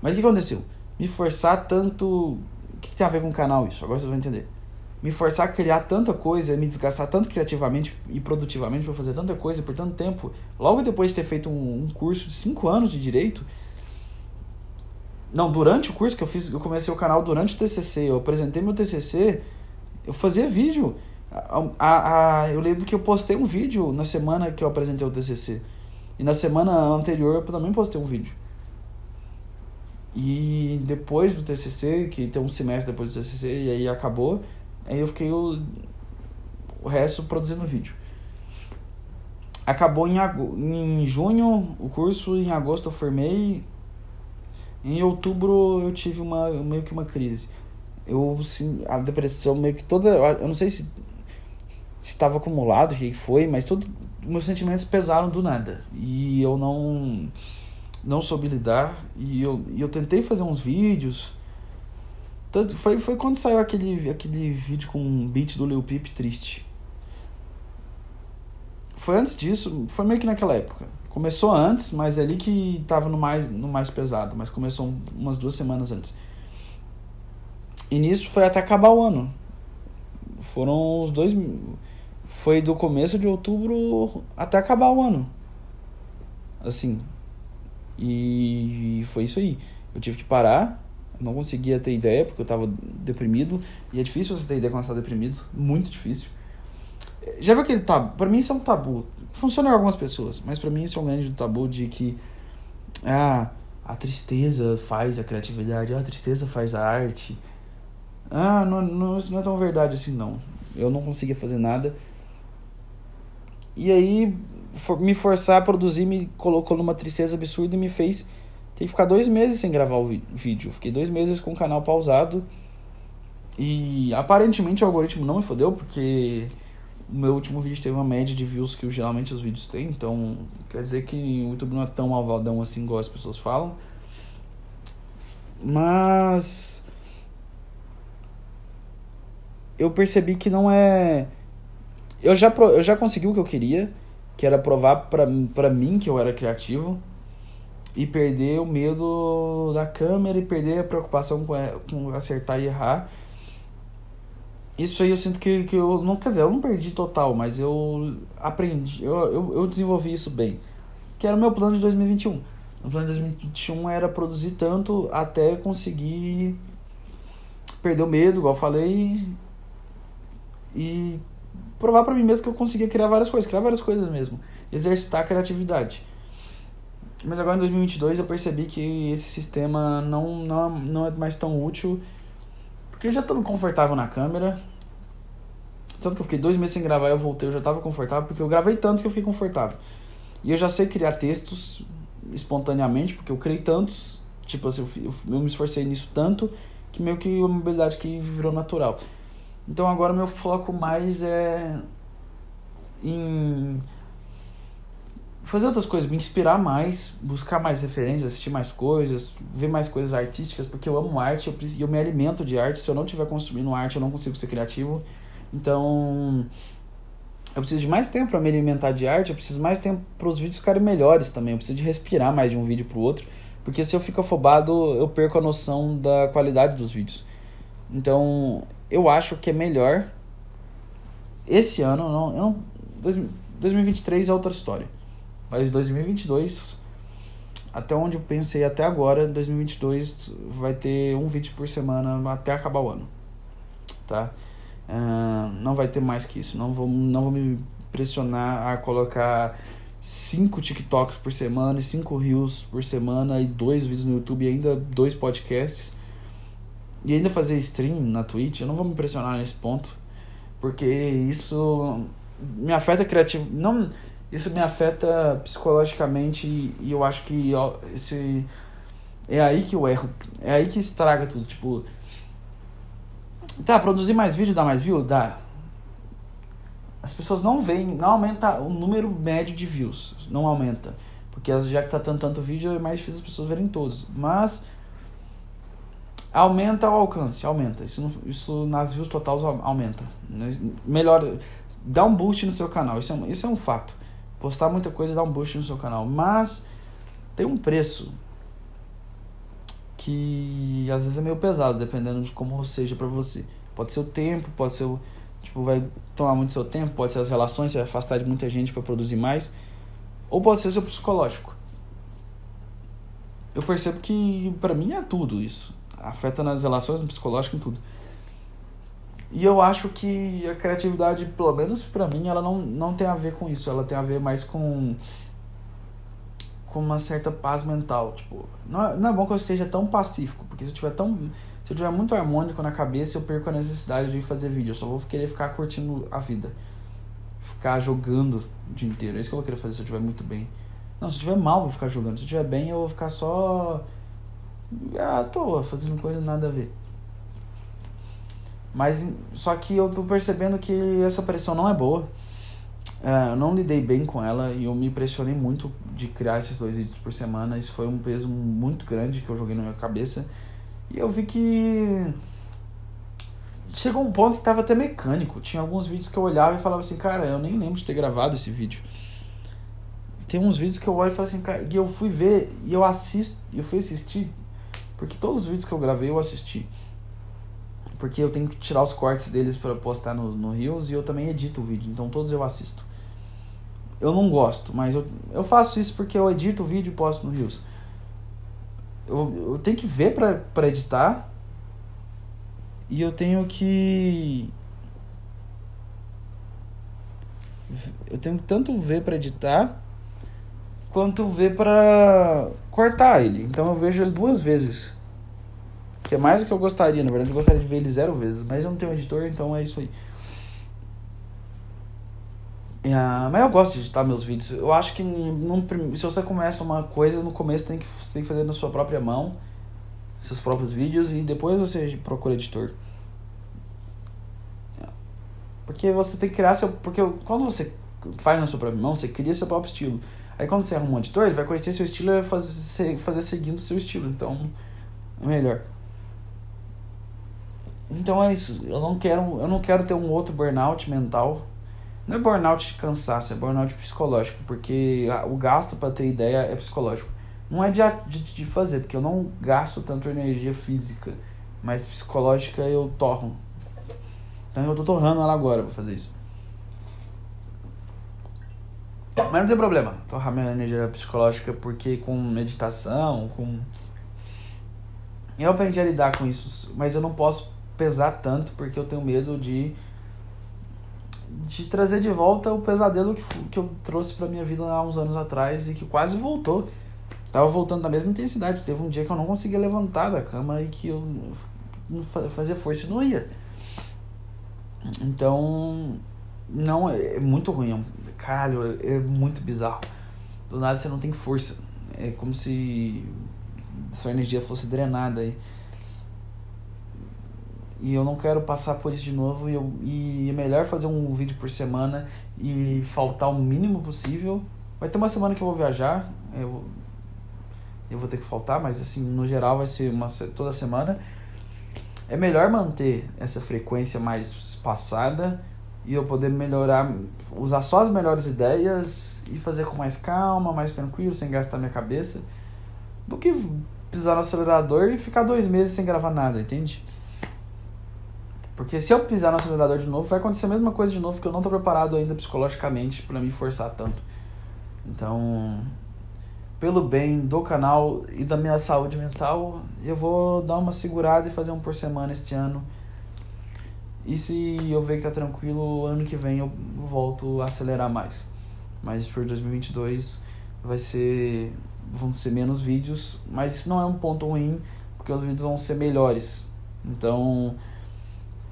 Mas o que aconteceu? Me forçar tanto. O que, tem a ver com o canal isso? Agora vocês vão entender. Me forçar a criar tanta coisa, me desgastar tanto criativamente e produtivamente para fazer tanta coisa por tanto tempo. Logo depois de ter feito um, um curso de 5 anos de direito. Não, durante o curso que eu fiz, eu comecei o canal durante o TCC. Eu apresentei meu TCC, eu fazia vídeo. A, a, a, eu lembro que eu postei um vídeo na semana que eu apresentei o TCC. E na semana anterior eu também postei um vídeo. E depois do TCC, que tem um semestre depois do TCC, e aí acabou, aí eu fiquei o, o resto produzindo vídeo. Acabou em, em junho o curso, em agosto eu formei, em outubro eu tive uma meio que uma crise. Eu, assim, a depressão meio que toda, eu não sei se estava acumulado, o que foi, mas todos meus sentimentos pesaram do nada. E eu não não soube lidar e eu, eu tentei fazer uns vídeos. Tanto, foi, foi quando saiu aquele, aquele vídeo com um beat do Lil Peep triste. Foi antes disso, foi meio que naquela época. Começou antes, mas é ali que tava no mais, no mais pesado, mas começou umas duas semanas antes. E nisso foi até acabar o ano. Foram os dois. Foi do começo de outubro até acabar o ano. Assim, e foi isso aí. Eu tive que parar, não conseguia ter ideia porque eu estava deprimido. E é difícil você ter ideia quando você tá deprimido, muito difícil. Já viu aquele tabu? Pra mim isso é um tabu. Funciona em algumas pessoas, mas para mim isso é um grande tabu de que ah, a tristeza faz a criatividade, ah, a tristeza faz a arte. Ah, não, não, isso não é tão verdade assim não. Eu não conseguia fazer nada. E aí for, me forçar a produzir me colocou numa tristeza absurda e me fez ter que ficar dois meses sem gravar o vídeo. Fiquei dois meses com o canal pausado. E aparentemente o algoritmo não me fodeu, porque o meu último vídeo teve uma média de views que geralmente os vídeos têm. Então quer dizer que o YouTube não é tão malvadão assim igual as pessoas falam. Mas. Eu percebi que não é. Eu já, eu já consegui o que eu queria que era provar para mim que eu era criativo e perder o medo da câmera e perder a preocupação com, com acertar e errar. Isso aí eu sinto que, que eu não, quer dizer, eu não perdi total, mas eu aprendi, eu, eu, eu desenvolvi isso bem. Que era o meu plano de 2021. O plano de 2021 era produzir tanto até conseguir perder o medo, igual eu falei, e provar para mim mesmo que eu conseguia criar várias coisas, criar várias coisas mesmo, exercitar a criatividade. Mas agora em 2022 eu percebi que esse sistema não, não, não é mais tão útil, porque eu já estou confortável na câmera. Tanto que eu fiquei dois meses sem gravar, eu voltei, eu já tava confortável, porque eu gravei tanto que eu fiquei confortável. E eu já sei criar textos espontaneamente, porque eu criei tantos, tipo assim, eu, eu me esforcei nisso tanto, que meio que uma habilidade que virou natural. Então agora meu foco mais é em fazer outras coisas, me inspirar mais, buscar mais referências, assistir mais coisas, ver mais coisas artísticas, porque eu amo arte, eu, eu me alimento de arte. Se eu não estiver consumindo arte, eu não consigo ser criativo. Então, eu preciso de mais tempo para me alimentar de arte, eu preciso mais tempo para os vídeos ficarem melhores também. Eu preciso de respirar mais de um vídeo pro outro, porque se eu fico afobado, eu perco a noção da qualidade dos vídeos. Então, eu acho que é melhor esse ano, não, eu não, dois- 2023 é outra história. Mas 2022, até onde eu pensei até agora, 2022 vai ter um vídeo por semana até acabar o ano. Tá? Ah, não vai ter mais que isso. Não vou, não vou me pressionar a colocar cinco TikToks por semana e cinco Reels por semana e dois vídeos no YouTube e ainda dois podcasts. E ainda fazer stream na Twitch. Eu não vou me pressionar nesse ponto. Porque isso me afeta criativo. Não, isso me afeta psicologicamente e eu acho que esse é aí que eu erro. É aí que estraga tudo. Tipo, tá, produzir mais vídeo dá mais view? Dá. As pessoas não veem, não aumenta o número médio de views. Não aumenta. Porque já que tá tanto, tanto vídeo, é mais difícil as pessoas verem todos. Mas aumenta o alcance, aumenta. Isso, não- isso nas views totais au- aumenta. Melhor, dá um boost no seu canal. Isso é, isso é um fato. Postar muita coisa dá um boost no seu canal. Mas tem um preço que às vezes é meio pesado, dependendo de como seja pra você. Pode ser o tempo, pode ser o. Tipo, vai tomar muito seu tempo, pode ser as relações, você vai afastar de muita gente pra produzir mais. Ou pode ser seu psicológico. Eu percebo que pra mim é tudo isso. Afeta nas relações, no psicológico, em tudo. E eu acho que a criatividade, pelo menos pra mim, ela não, não tem a ver com isso. Ela tem a ver mais com com uma certa paz mental, tipo, não é, não é bom que eu esteja tão pacífico, porque se eu tiver tão se eu tiver muito harmônico na cabeça, eu perco a necessidade de fazer vídeo, eu só vou querer ficar curtindo a vida. Ficar jogando o dia inteiro. É isso que eu vou querer fazer se eu estiver muito bem. Não, se eu estiver mal, eu vou ficar jogando. Se eu estiver bem, eu vou ficar só à toa, fazendo coisa nada a ver. Mas só que eu tô percebendo que essa pressão não é boa. É, eu não lidei bem com ela e eu me pressionei muito de criar esses dois vídeos por semana. Isso foi um peso muito grande que eu joguei na minha cabeça. E eu vi que chegou um ponto que tava até mecânico. Tinha alguns vídeos que eu olhava e falava assim, cara, eu nem lembro de ter gravado esse vídeo. Tem uns vídeos que eu olho e falo assim, cara, e eu fui ver e eu assisto, eu fui assistir, porque todos os vídeos que eu gravei eu assisti. Porque eu tenho que tirar os cortes deles para postar no, no Reels e eu também edito o vídeo, então todos eu assisto. Eu não gosto, mas eu, eu faço isso porque eu edito o vídeo e posto no Reels. Eu, eu tenho que ver pra editar e eu tenho que. Eu tenho que tanto ver pra editar quanto ver pra cortar ele. Então eu vejo ele duas vezes. Que é mais do que eu gostaria, na verdade. Eu gostaria de ver ele zero vezes. Mas eu não tenho editor, então é isso aí. Ah, mas eu gosto de editar meus vídeos. Eu acho que num se você começa uma coisa, no começo tem que, você tem que fazer na sua própria mão, seus próprios vídeos, e depois você procura editor. Porque você tem que criar seu. Porque quando você faz na sua própria mão, você cria seu próprio estilo. Aí quando você arruma um editor, ele vai conhecer seu estilo e vai fazer, fazer seguindo seu estilo. Então é melhor. Então é isso. Eu não quero, eu não quero ter um outro burnout mental. Não é burnout de cansaço, é burnout psicológico, porque o gasto, para ter ideia, é psicológico. Não é de, de, de fazer, porque eu não gasto tanto energia física, mas psicológica eu torro. Então eu tô torrando ela agora pra fazer isso. Mas não tem problema, torrar minha energia psicológica, porque com meditação, com. Eu aprendi a lidar com isso, mas eu não posso pesar tanto, porque eu tenho medo de de trazer de volta o pesadelo que, que eu trouxe pra minha vida há uns anos atrás e que quase voltou. Tava voltando na mesma intensidade. Teve um dia que eu não conseguia levantar da cama e que eu não fa- fazia força e não ia. Então, não, é, é muito ruim. é um- Caralho, é, é muito bizarro. Do nada você não tem força. É como se sua energia fosse drenada aí. E eu não quero passar por isso de novo. E, eu, e é melhor fazer um vídeo por semana e faltar o mínimo possível. Vai ter uma semana que eu vou viajar. Eu, vou- eu vou ter que faltar, mas assim, no geral vai ser uma, toda semana. É melhor manter essa frequência mais espaçada e eu poder melhorar, usar só as melhores ideias e fazer com mais calma, mais tranquilo, sem gastar minha cabeça, do que pisar no acelerador e ficar dois meses sem gravar nada, entende? Porque se eu pisar no acelerador de novo, vai acontecer a mesma coisa de novo, porque eu não tô preparado ainda psicologicamente pra me forçar tanto. Então, pelo bem do canal e da minha saúde mental, eu vou dar uma segurada e fazer um por semana este ano. E se eu ver que tá tranquilo, ano que vem eu volto a acelerar mais. Mas por 2022 vai ser vão ser menos vídeos, mas isso não é um ponto ruim, porque os vídeos vão ser melhores. Então,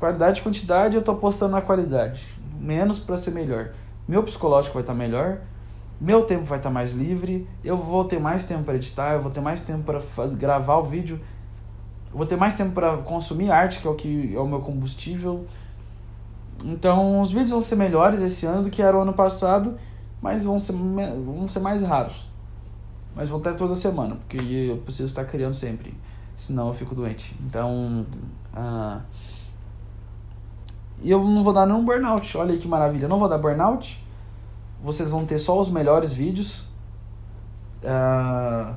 qualidade e quantidade eu tô apostando na qualidade, menos para ser melhor. Meu psicológico vai estar melhor, meu tempo vai estar mais livre, eu vou ter mais tempo para editar, eu vou ter mais tempo para gravar o vídeo, eu vou ter mais tempo para consumir arte, que é o que é o meu combustível. Então, os vídeos vão ser melhores esse ano do que era o ano passado, mas vão ser, vão ser mais raros. Mas vão ter toda semana, porque eu preciso estar criando sempre, senão eu fico doente. Então, ah, e eu não vou dar nenhum burnout. Olha aí que maravilha. Eu não vou dar burnout. Vocês vão ter só os melhores vídeos. Ah,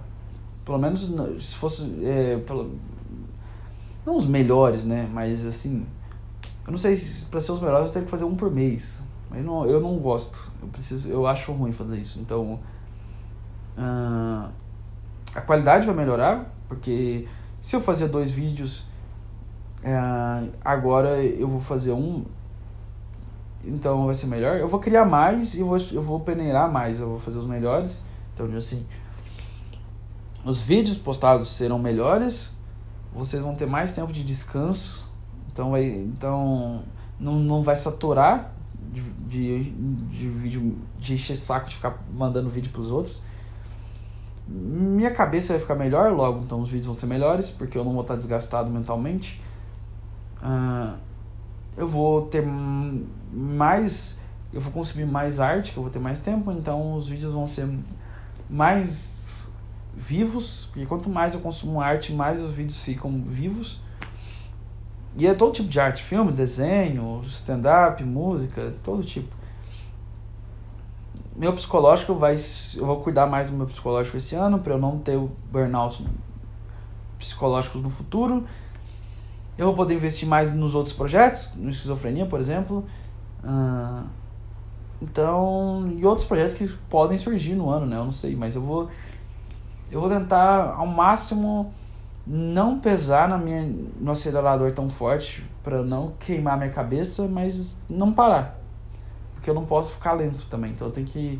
pelo menos se fosse. é, pelo- não os melhores, né? Mas assim. Eu não sei se pra ser os melhores eu teria que fazer um por mês. Mas não, eu não gosto. Eu preciso. Eu acho ruim fazer isso. Então. ah, a qualidade vai melhorar. Porque se eu fazer dois vídeos. É, agora eu vou fazer um. Então vai ser melhor. Eu vou criar mais e eu vou, eu vou peneirar mais. Eu vou fazer os melhores. Então, assim. Os vídeos postados serão melhores. Vocês vão ter mais tempo de descanso. Então vai. Então. Não, não vai saturar de, de, de vídeo. De encher saco de ficar mandando vídeo pros outros. Minha cabeça vai ficar melhor logo, então os vídeos vão ser melhores, porque eu não vou estar desgastado mentalmente. Ah, eu vou ter mais. Eu vou consumir mais arte, que eu vou ter mais tempo, então os vídeos vão ser mais vivos, porque quanto mais eu consumo arte, mais os vídeos ficam vivos. E é todo tipo de arte, filme, desenho, stand-up, música, todo tipo. Meu psicológico vai. Eu vou cuidar mais do meu psicológico esse ano, para eu não ter o burnout psicológicos no futuro. Eu vou poder investir mais nos outros projetos, no esquizofrenia, por exemplo. Ah, então, e outros projetos que podem surgir no ano, né? Eu não sei, mas eu vou eu vou tentar ao máximo não pesar na minha no acelerador tão forte para não queimar minha cabeça, mas não parar. Porque eu não posso ficar lento também. Então eu tenho que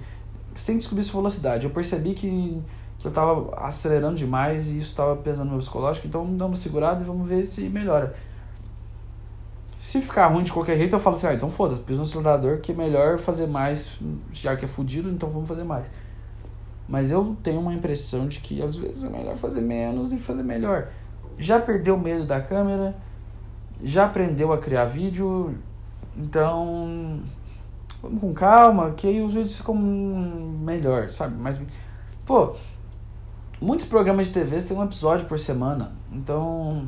você tem que descobrir sua velocidade. Eu percebi que eu tava acelerando demais e isso tava pesando no meu psicológico, então dá uma segurada e vamos ver se melhora. Se ficar ruim de qualquer jeito, eu falo assim, ah, então foda-se, piso no acelerador que é melhor fazer mais, já que é fudido, então vamos fazer mais. Mas eu tenho uma impressão de que às vezes é melhor fazer menos e fazer melhor. Já perdeu o medo da câmera, já aprendeu a criar vídeo, então vamos com calma, que aí os vídeos ficam melhor, sabe? Mas, pô, muitos programas de TV têm um episódio por semana, então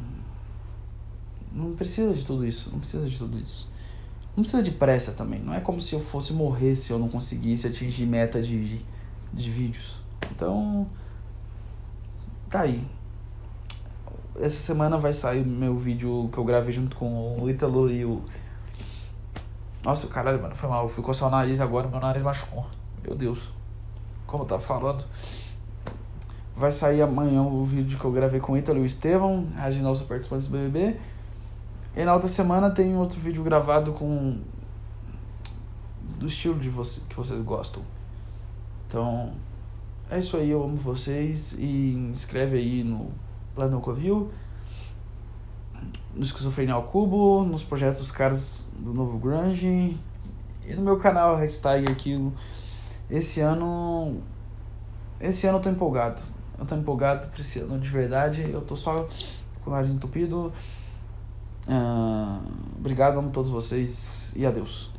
não precisa de tudo isso, não precisa de tudo isso. Não precisa de pressa também, não é como se eu fosse morrer se eu não conseguisse atingir meta de, de vídeos. Então, tá aí. Essa semana vai sair meu vídeo que eu gravei junto com o Ítalo e o. Nossa, caralho, mano, foi mal. Eu fui coçar o nariz agora, meu nariz machucou. Meu Deus. Como eu tava falando. Vai sair amanhã o vídeo que eu gravei com o Ítalo e o Estevão, reagindo aos participantes do BBB. E na outra semana tem outro vídeo gravado com. do estilo de você, que vocês gostam. Então, é isso aí, eu amo vocês e inscreve aí no Plano Covil. no Esquizofrenia ao Cubo, nos projetos dos caras do Novo Grunge e no meu canal Hashtag Aquilo. Esse ano. Esse ano eu tô empolgado. Eu tô empolgado ano de verdade. Eu tô só com o nariz entupido. Ah, obrigado a todos vocês e adeus.